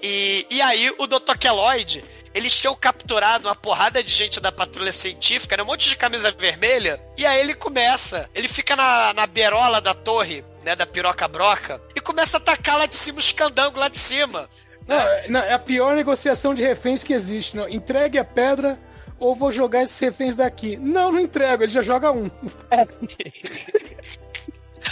e, e aí, o Dr. Kelloid, eles tinham capturado uma porrada de gente da patrulha científica, né? Um monte de camisa vermelha. E aí ele começa. Ele fica na, na beirola da torre, né? Da piroca broca. Começa a atacar lá de cima os candangos lá de cima. Não, é- não, é a pior negociação de reféns que existe. Não. Entregue a pedra ou vou jogar esses reféns daqui. Não, não entrego, ele já joga um.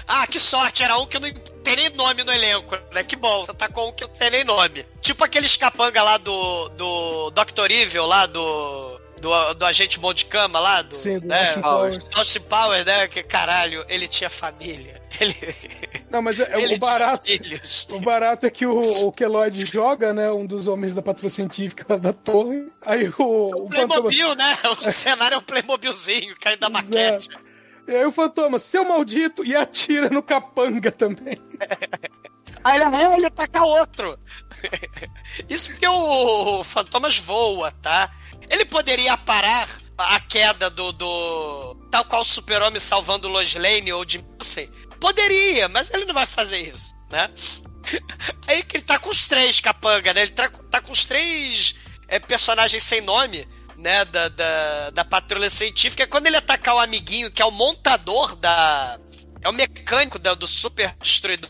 Ah, que sorte, era um que não tem nem nome no elenco, né? Que bom, você tá com um que não tem nem nome. Tipo aqueles capanga lá do, do Dr. Evil, lá do, do, do agente bom de cama lá, do, Sim, do né? Austin Powers. Austin Powers, né? Que caralho, ele tinha família. Ele, Não, mas é, ele o barato. filhos. O barato é que o, o Kellogg joga, né? Um dos homens da patrulha científica lá da torre. Aí o, o Fantoma. Playmobil, né? O cenário é um Playmobilzinho caindo da maquete. E aí o Fantoma, seu maldito, e atira no capanga também. Aí ele ele ataca outro. Isso porque o Fantomas voa, tá? Ele poderia parar a queda do. do tal qual o Super-Homem salvando Lois Lane ou de Nielsen. Poderia, mas ele não vai fazer isso, né? Aí que ele tá com os três capanga, né? Ele tá, tá com os três é, personagens sem nome, né? Da, da, da patrulha científica. Quando ele atacar o amiguinho, que é o montador da. É o mecânico da- do super destruidor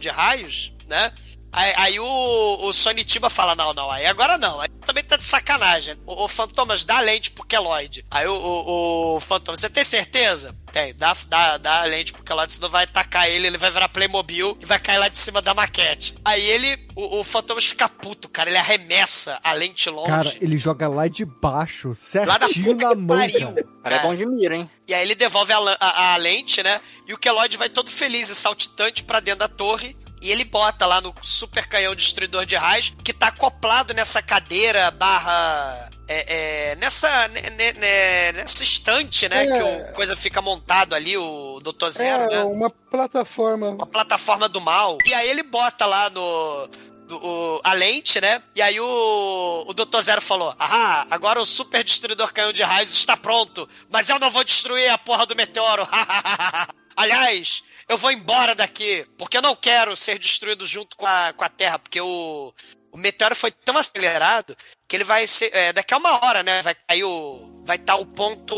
de raios, né? Aí, aí o, o Sonitiba fala: não, não, aí agora não. Aí também tá de sacanagem. O, o Fantomas dá a lente pro Kelloid. Aí o, o, o Fantomas, você tem certeza? Tem, dá, dá, dá a lente pro Kelloid, senão vai atacar ele, ele vai virar Playmobil e vai cair lá de cima da maquete. Aí ele, o, o Fantomas fica puto, cara, ele arremessa a lente longe. Cara, ele joga lá de baixo, Lá da certinho puta na mão, pariu. cara. Cara é bom de mira, hein? E aí ele devolve a, a- a lente, né? E o Kellogg vai todo feliz e saltitante pra dentro da torre. E ele bota lá no super canhão destruidor de raios, que tá acoplado nessa cadeira barra. é, é, nessa, ne- ne- ne- nessa estante, né? É. Que o coisa fica montado ali, o Dr. Zero, é né? uma plataforma. uma plataforma do mal. E aí ele bota lá no. do- o- a lente, né? E aí o, o Dr. Zero falou: Ah, agora o super destruidor canhão de raios está pronto, mas eu não vou destruir a porra do meteoro. Aliás, eu vou embora daqui, porque eu não quero ser destruído junto com a, com a Terra, porque o, o meteoro foi tão acelerado que ele vai ser. é, daqui a uma hora, né? Vai cair o. Vai estar o ponto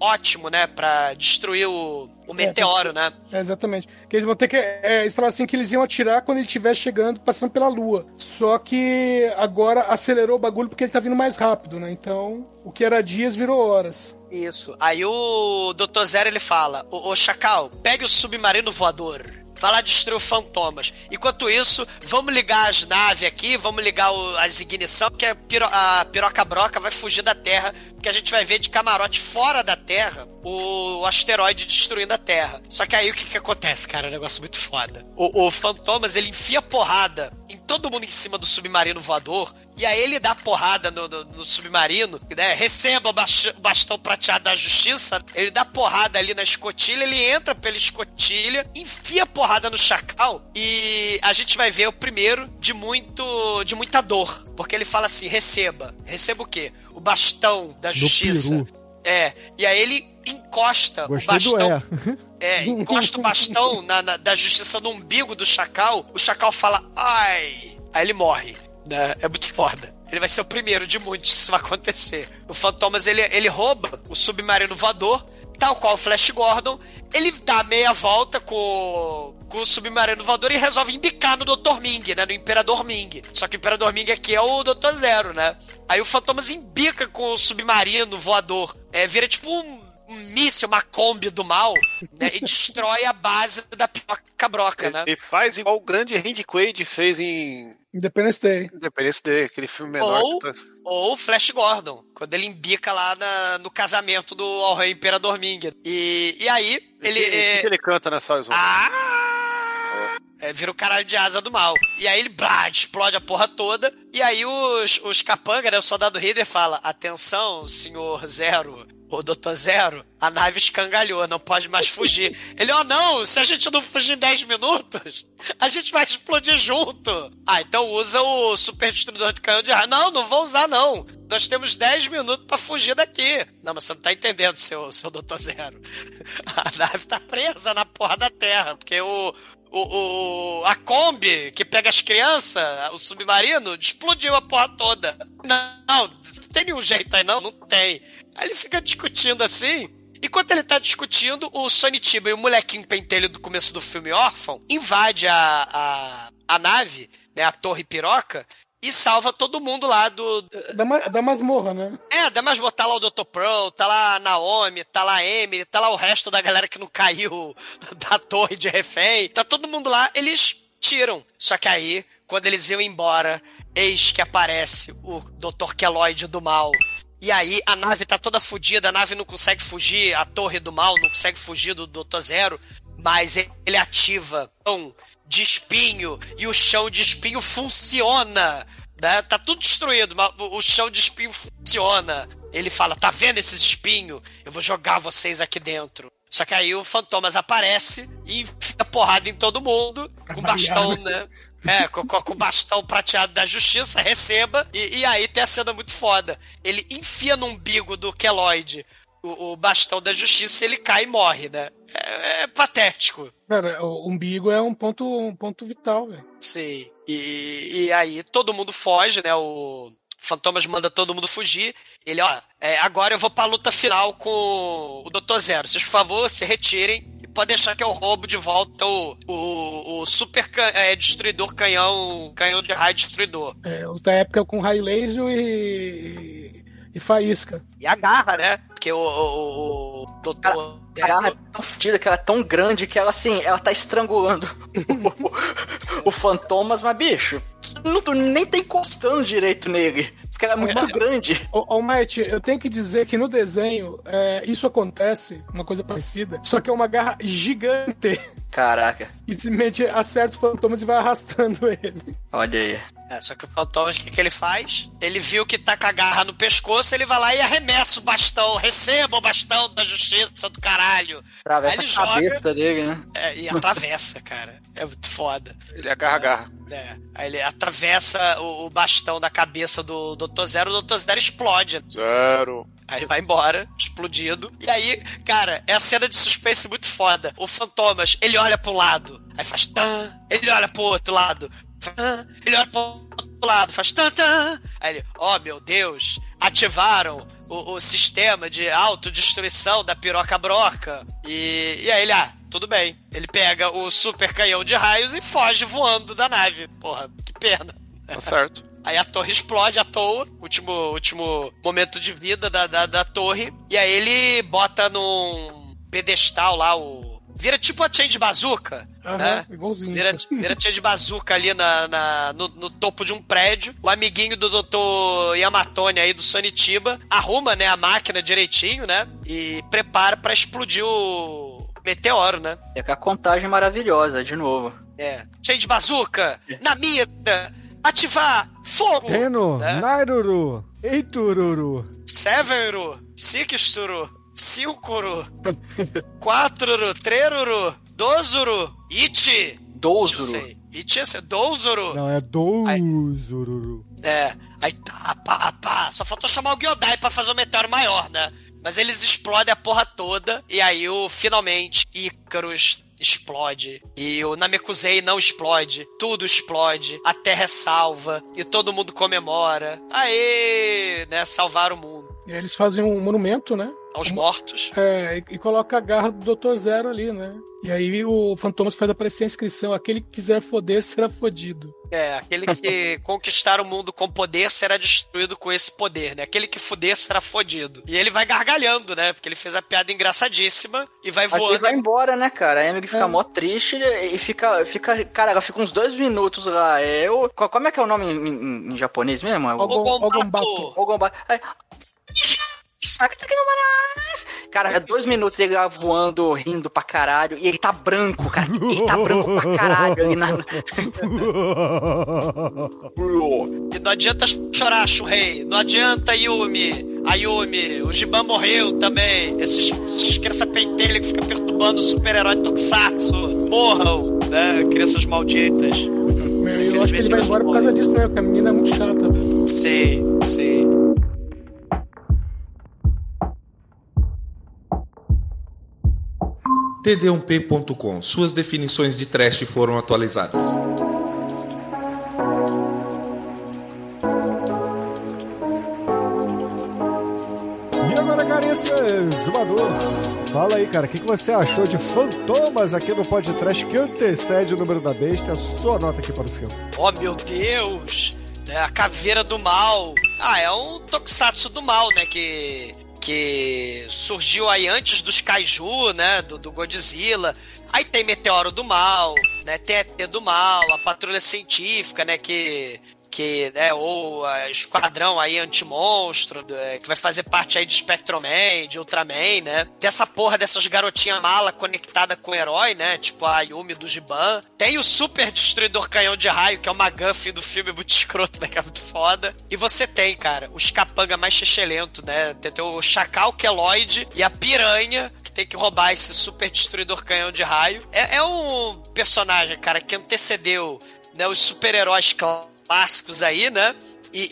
ótimo, né? Pra destruir o, o meteoro, né? É, exatamente. Que eles vão ter que. é, eles falaram assim que eles iam atirar quando ele estiver chegando, passando pela Lua. Só que agora acelerou o bagulho porque ele tá vindo mais rápido, né? Então, o que era dias virou horas. Isso. Aí o Dr. Zero ele fala: Ô, ô Chacal, pegue o submarino voador. Vai lá destruir o Fantomas. Enquanto isso, vamos ligar as naves aqui, vamos ligar o- as ignição, que a, piro, a piroca broca vai fugir da Terra, porque a gente vai ver de camarote fora da Terra o asteroide destruindo a Terra. Só que aí o que, que acontece, cara? É um negócio muito foda. O, o Fantomas ele enfia porrada em todo mundo em cima do submarino voador. E aí ele dá porrada no, no- no submarino, né? Receba o bastão prateado da justiça. Ele dá porrada ali na escotilha, ele entra pela escotilha, enfia porrada no chacal e a gente vai ver o primeiro de muito de muita dor, porque ele fala assim: receba, receba o quê? O bastão da justiça. É, e aí ele encosta Gostei o bastão é. é, encosta o bastão na, na- da justiça no umbigo do chacal, o chacal fala, ai, Aí ele morre, né? É muito foda. Ele vai ser o primeiro de muitos que isso vai acontecer. O Fantomas, ele, ele rouba o submarino voador, tal qual o Flash Gordon. Ele dá meia volta com, com o submarino voador e resolve embicar no Dr. Ming, né? No Imperador Ming. Só que o Imperador Ming aqui é o Dr. Zero, né? Aí o Fantomas embica com o submarino voador. É, vira tipo um, míssil, uma Kombi do mal, né? E destrói a base da piroca broca, né? Ele faz igual o grande Randy Quaid fez em Independence Day. Independence Day, aquele filme menor. Ou- tá- Ou Flash Gordon, quando ele embica lá na- no casamento do Al Rei Imperador Ming. E, e aí, ele. O que, é- que ele canta nessa hora? Ah! É, vira o caralho de asa do mal. E aí ele blá, explode a porra toda. E aí os, os capanga, né? O soldado Reader fala: Atenção, senhor Zero. O Doutor Zero, a nave escangalhou, não pode mais fugir. Ele, ó, não, se a gente não fugir em 10 minutos, a gente vai explodir junto. Ah, então usa o super destruidor de canhão de raio. Não, não vou usar, não. Nós temos 10 minutos pra fugir daqui. Não, mas você não tá entendendo, seu, seu Doutor Zero. A nave tá presa na porra da Terra, porque o, o, o- a Kombi que pega as crianças, o submarino, explodiu a porra toda. Não, não, tem nenhum jeito aí, não? Não tem. Aí ele fica discutindo assim. Enquanto ele tá discutindo, o Sonitiba e o molequinho pentelho do começo do filme órfão invade a, a, a nave, né, a torre piroca, e salva todo mundo lá do, Da, ma- da masmorra, né? é, dá mais botar lá o Dr. Pro, tá lá a Naomi, tá lá a Emily, tá lá o resto da galera que não caiu da torre de refém. Tá todo mundo lá, eles tiram. Só que aí, quando eles iam embora, eis que aparece o Dr. Keloid do mal. E aí a nave tá toda fodida, a nave não consegue fugir, a torre do mal não consegue fugir do Dr. Zero, mas ele ativa um de espinho e o chão de espinho funciona. Né? Tá tudo destruído, mas o o chão de espinho funciona. Ele fala: tá vendo esses espinhos? Eu vou jogar vocês aqui dentro. Só que aí o Fantomas aparece e enfia porrada em todo mundo, com variar, bastão, né? É, com, com, com o bastão prateado da justiça, receba. E, e aí tem a cena muito foda. Ele enfia no umbigo do Keloid o, o bastão da justiça e ele cai e morre, né? É, é patético. Cara, o umbigo é um ponto, um ponto vital, velho. Sim. E, e aí todo mundo foge, né? O Fantomas manda todo mundo fugir. Ele, ó, é, agora eu vou pra luta final com o Dr. Zero. Vocês, por favor, se retirem. E pode deixar que eu roubo de volta o, o, o super ca- é, destruidor canhão, canhão de raio destruidor. É, outra época com raio laser e, e faísca. E a garra, né? Porque o, o, o doutor. A garra é tão fodida que ela é tão grande que ela, assim, ela tá estrangulando o Fantomas, mas, bicho, não, tu nem tá encostando direito nele. Porque ela é muito grande. Ô, ô eu tenho que dizer que no desenho é, isso acontece, uma coisa parecida, só que é uma garra gigante Caraca, e simplesmente acerta o Fantomas e vai arrastando ele. olha aí. É, só que o Fantomas, o que, que ele faz? Ele viu que tá com a garra no pescoço, ele vai lá e arremessa o bastão. Receba o bastão da justiça do caralho. Atravessa Aí ele a cabeça joga- dele, né? É, e atravessa, cara. É muito foda. Ele agarra, agarra. É. Aí ele atravessa o, o bastão da cabeça do Dr. Zero, o Dr. Zero explode. Zero. Aí ele vai embora, explodido. E aí, cara, é a cena de suspense muito foda. O Fantomas, ele olha pro lado, aí faz tan. Ele olha pro outro lado, Ele olha pro outro lado, faz tan tan. Aí ele, oh meu Deus, ativaram o, o sistema de autodestruição da piroca broca. E, e aí ele, ah, tudo bem. Ele pega o super canhão de raios e foge voando da nave. Porra, que pena. Tá certo. Aí a torre explode à toa, último, último momento de vida da, da, da torre. E aí ele bota num pedestal lá o. Vira tipo a chain de bazuca. Aham, né? igualzinho. Vira, vira chain de bazuca ali na, na- no, no topo de um prédio. O amiguinho do Dr. Yamatone aí do Sonitiba arruma né, a máquina direitinho, né? E prepara pra explodir o meteoro, né? É com a contagem maravilhosa, de novo. É. Chain de bazuca, na mira, ativar, fogo! Teno, né? Nairuru, Eitururu. Severo, Sixturo, Silcuro, Quatruro, Treruro, Dozuro, Iti. Não Douzuro. sei. Iti é Douzuro. Não, é Douzururu. É. Aí tá, pá, pá. Só faltou chamar o Gyodai pra fazer o meteoro maior, né? Mas eles explodem a porra toda. E aí, o, finalmente, Ícaros explode. E o Namekusei não explode. Tudo explode. A Terra é salva. E todo mundo comemora. Aê! Né? Salvar o mundo. E aí eles fazem um monumento, né? Aos mortos. É, e, e coloca a garra do Dr. Zero ali, né? E aí o Fantomas faz aparecer a inscrição: aquele que quiser foder será fodido. É, aquele que conquistar o mundo com poder será destruído com esse poder, né? Aquele que fuder será fodido. E ele vai gargalhando, né? Porque ele fez a piada engraçadíssima e vai Aqui voando. vai embora, né, cara? A Emily fica mó triste e fica, fica. Cara, ela fica uns dois minutos lá. É, eu, qual- como é que é o nome em, em- em japonês mesmo? É Ogombato. Ogombato. Ogomba. Aí, Cara, é dois minutos ele lá voando, rindo pra caralho, e ele tá branco, cara. Ele tá branco pra caralho ali na. E não adianta chorar, Shurei. Não adianta, Yumi. A Yumi. O Giban morreu também. Esses, esses crianças pentelha que ficam perturbando o super-herói Tokusatsu. Morram, né? Crianças malditas. Meu, eu acho que ele vai embora por causa disso, né? Porque a menina é muito chata. Sei, sei. td1p.com. Suas definições de trash foram atualizadas. E agora, caríssimo Zumador, fala aí, cara, o que, que você achou de Fantomas aqui no podcast que antecede o número da besta? A sua nota aqui para o filme. Oh, meu Deus! É a caveira do mal. Ah, é um tokusatsu do mal, né? Que, que surgiu aí antes dos kaiju, né? Do, do Godzilla. Aí tem Meteoro do Mal, né? Tem ET do Mal, a Patrulha Científica, né? Que que, né, ou a Esquadrão aí anti-monstro, é, que vai fazer parte aí de Spectroman, de Ultraman, né? Dessa porra dessas garotinhas mala conectada com o herói, né? Tipo a Yumi do Giban. Tem o Super Destruidor Canhão de Raio, que é uma McGuffin do filme muito escroto, né? Que é muito foda. E você tem, cara, os capanga mais xixelento, né? Tem, tem o Chacal Keloid e a Piranha, que tem que roubar esse Super Destruidor Canhão de Raio. É, é um personagem, cara, que antecedeu né, os super-heróis clássicos aí, né? E,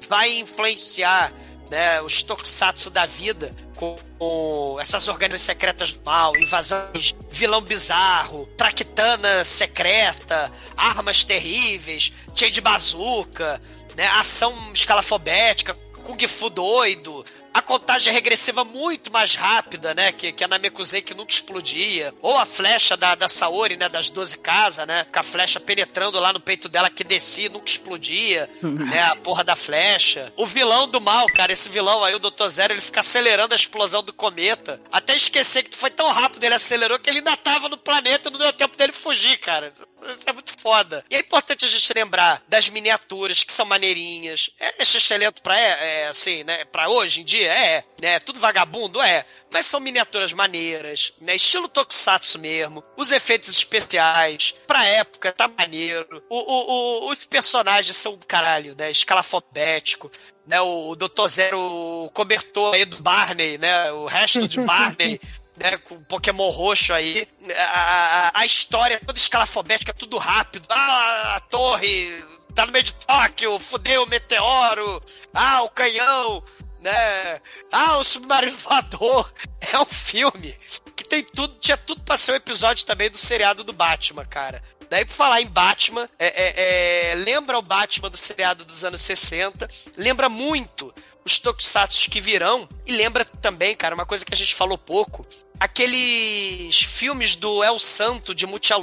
e vai influenciar né, os tokusatsu da vida com, com essas organizações secretas do mal, invasões, vilão bizarro, traquitana secreta, armas terríveis, cheio de bazuca, né, ação escalafobética, Kung Fu doido, a contagem regressiva muito mais rápida, né? Que, que a Namekusei que nunca explodia. Ou a flecha da, da Saori, né? Das 12 casas, né? Com a flecha penetrando lá no peito dela que descia e nunca explodia. né? A porra da flecha. O vilão do mal, cara, esse vilão aí, o Dr. Zero, ele fica acelerando a explosão do cometa. Até esquecer que foi tão rápido ele acelerou que ele ainda tava no planeta e não deu tempo dele fugir, cara. Isso é muito foda. E é importante a gente lembrar das miniaturas que são maneirinhas. É excelente pra, é, é, assim, né? Pra hoje em dia, é. Né? Tudo vagabundo, é. Mas são miniaturas maneiras, né? Estilo tokusatsu mesmo. Os efeitos especiais. Pra época, tá maneiro. O, o, o- os personagens são caralho, né? Escalafobético. Né, o Dr. Zero o cobertor aí do Barney, né? O resto de Barney né, com o Pokémon roxo aí. A, a, a história é toda escalafobética, tudo rápido. Ah, a torre tá no meio de Tóquio, fudeu o meteoro. Ah, o canhão, né? Ah, o submarino voador. É um filme que tem tudo, tinha tudo pra ser um episódio também do seriado do Batman, cara. Daí, por falar em Batman, é, é, é, lembra o Batman do seriado dos anos 60, lembra muito os tokusatsu que virão, e lembra também, cara, uma coisa que a gente falou pouco, aqueles filmes do El Santo de Mucha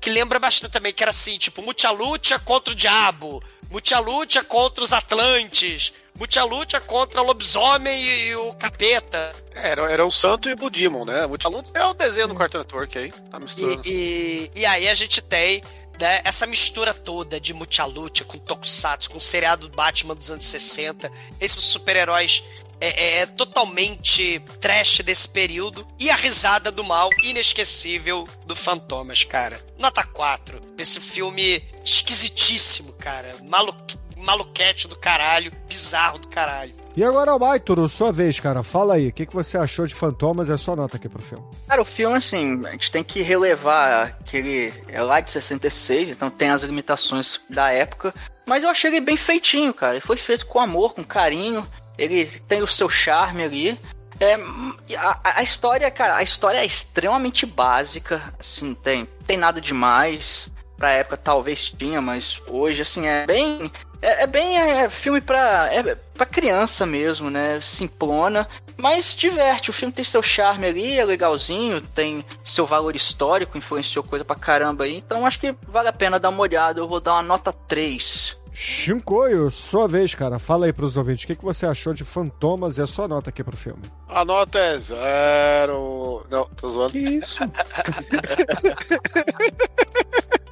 que lembra bastante também, que era assim, tipo, Mucha contra o Diabo, Mucha contra os Atlantes, Mucha Lucha contra o lobisomem e o capeta. É, era, era o Santo e o Blue Demon, né? Luta é o desenho do Cartoon Network aí. Tá misturando. E, e, e aí a gente tem né, essa mistura toda de Mucha Lucha com Tokusatsu, com o seriado do Batman dos anos 60, esses super-heróis é, é, totalmente trash desse período, e a risada do mal inesquecível do Fantomas, cara. Nota 4. Esse filme esquisitíssimo, cara. Malu maluquete do caralho, bizarro do caralho. E agora, Maituro, sua vez, cara. Fala aí, o que, que você achou de Fantomas e a sua nota aqui pro filme? Cara, o filme, assim, a gente tem que relevar que ele é lá de 66, então tem as limitações da época. Mas eu achei ele bem feitinho, cara. Ele foi feito com amor, com carinho. Ele tem o seu charme ali. É, a, a história, cara, a história é extremamente básica, assim, tem, tem nada demais. Pra época talvez tinha, mas hoje, assim, é bem. É, é bem é, filme pra, é, pra criança mesmo, né? Simplona. Mas diverte. O filme tem seu charme ali, é legalzinho, tem seu valor histórico, influenciou coisa pra caramba aí. Então acho que vale a pena dar uma olhada. Eu vou dar uma nota 3. Shinkoio, sua vez, cara. Fala aí pros ouvintes, o que, que você achou de Fantomas e a sua nota aqui pro filme? A nota é zero. Não, tô zoando. Que isso?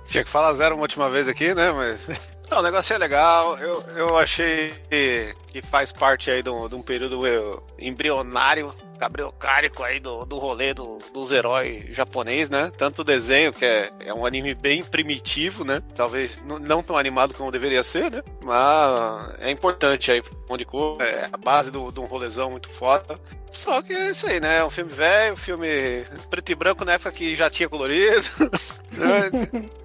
Tinha que falar zero uma última vez aqui, né? Mas. Não, o negócio é legal. Eu, eu achei que, faz parte aí de um, de um período meio embrionário, cabriocárico aí do, do rolê do, dos heróis japonês, né? Tanto o desenho, que é, é um anime bem primitivo, né? Talvez não tão animado como deveria ser, né? Mas é importante aí, onde cor, é a base de um rolezão muito foda. Só que é isso aí, né? É um filme velho, um filme preto e branco na época que já tinha colorido. né?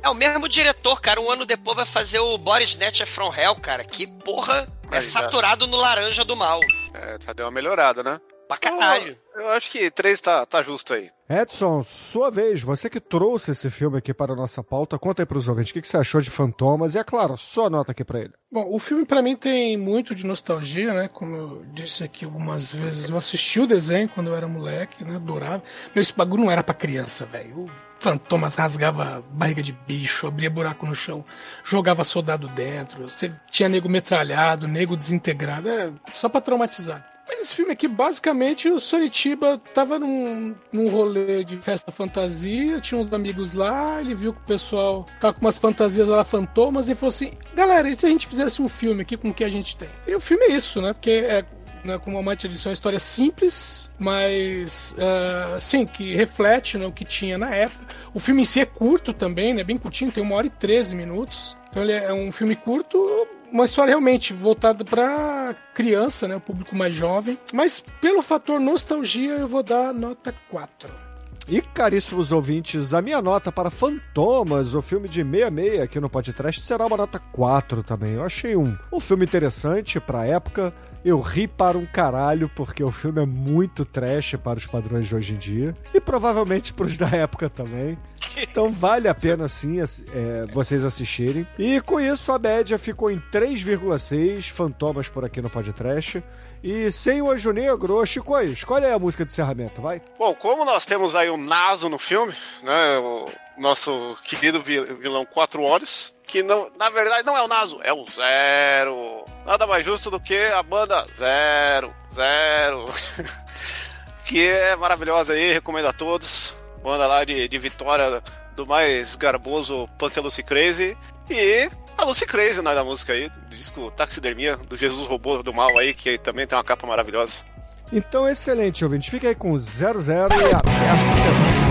É o mesmo diretor, cara. Um ano depois vai fazer o Boris Snatcher from Hell, cara. Que porra é Aí já. saturado no laranja do mal. É, já deu uma melhorada, né? Pra caralho. Eu acho que três tá, tá justo aí. Edson, sua vez. Você que trouxe esse filme aqui para a nossa pauta, conta aí pros ouvintes o que, que você achou de Fantomas e, é claro, sua nota aqui pra ele. Bom, o filme pra mim tem muito de nostalgia, né? Como eu disse aqui algumas vezes, eu assisti o desenho quando eu era moleque, né? Adorava. Meu, esse bagulho não era pra criança, velho. O Fantomas rasgava barriga de bicho, abria buraco no chão, jogava soldado dentro. Você tinha nego metralhado, nego desintegrado, é só pra traumatizar. Mas esse filme aqui, basicamente, o Sonitiba tava num, num rolê de festa fantasia, tinha uns amigos lá, ele viu que o pessoal tava com umas fantasias lá, fantomas, e falou assim: galera, e se a gente fizesse um filme aqui com o que a gente tem? E o filme é isso, né? Porque é. Né, como a Mate disse, é uma história simples, mas ah, sim, que reflete né, o que tinha na época. O filme em si é curto também, né? Bem curtinho, tem uma hora e 13 minutos. Então ele é um filme curto, uma história realmente voltada para criança, né, o público mais jovem. Mas pelo fator nostalgia eu vou dar nota 4. E, caríssimos ouvintes, a minha nota para Fantomas, o filme de 66 aqui no podcast, será uma nota 4 também. Eu achei um, um filme interessante pra época. Eu ri para um caralho, porque o filme é muito trash para os padrões de hoje em dia. E provavelmente para os da época também. Então vale a pena sim é, vocês assistirem. E com isso a média ficou em 3,6 Fantomas por aqui no podcast. E sem o Anjo Negro, Chico, escolhe aí a música de encerramento, vai. Bom, como nós temos aí o Naso no filme, né? O nosso querido vi- vilão Quatro Olhos, que não, na verdade não é o Naso, é o Zero. Nada mais justo do que a banda Zero, Zero. que é maravilhosa aí, recomendo a todos. Banda lá de, de Vitória do mais garboso Punk a Lucy Crazy. E a Lucy Crazy, né, da música aí, do disco Taxidermia, do Jesus Robô do Mal aí, que também tem uma capa maravilhosa. Então, excelente, ouvinte. Fica aí com 00 e até a semana.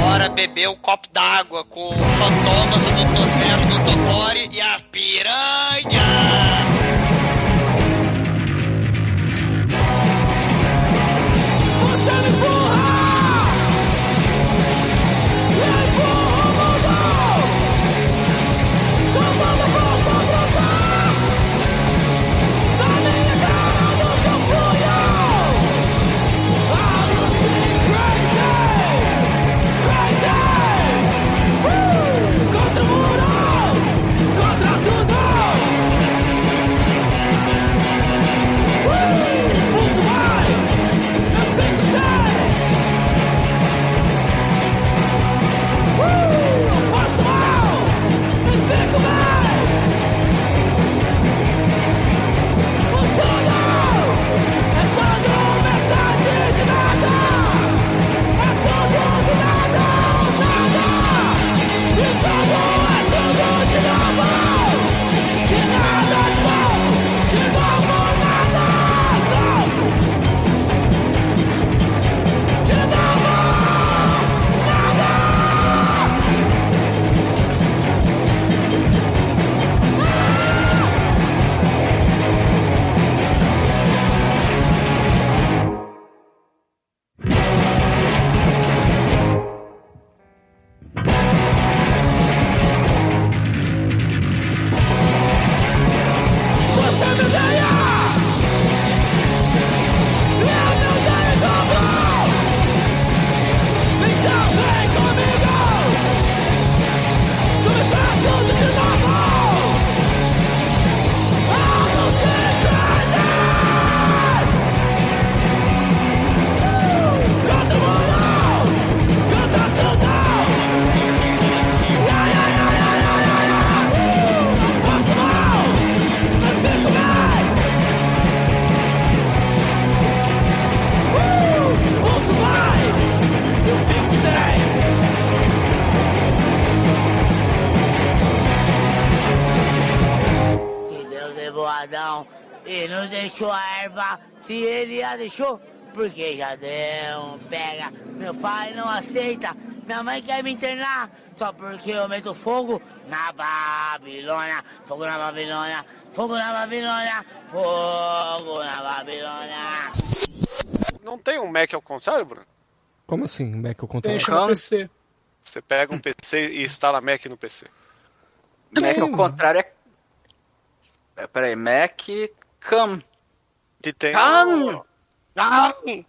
Bora beber um copo d'água com o Fantomas, o Dr. Zero, o Dr. Bore e a piranha! Quer me internar, só porque eu meto fogo na Babilônia, fogo na Babilônia, fogo na Babilônia, fogo na Babilônia. Não tem um Mac ao contrário, Bruno? Como assim, Mac ao Tem, contrário? chama PC. Você pega um PC e instala Mac no PC. Mac ao contrário é. é peraí, Mac Cam. Que tem. Cam! Cam!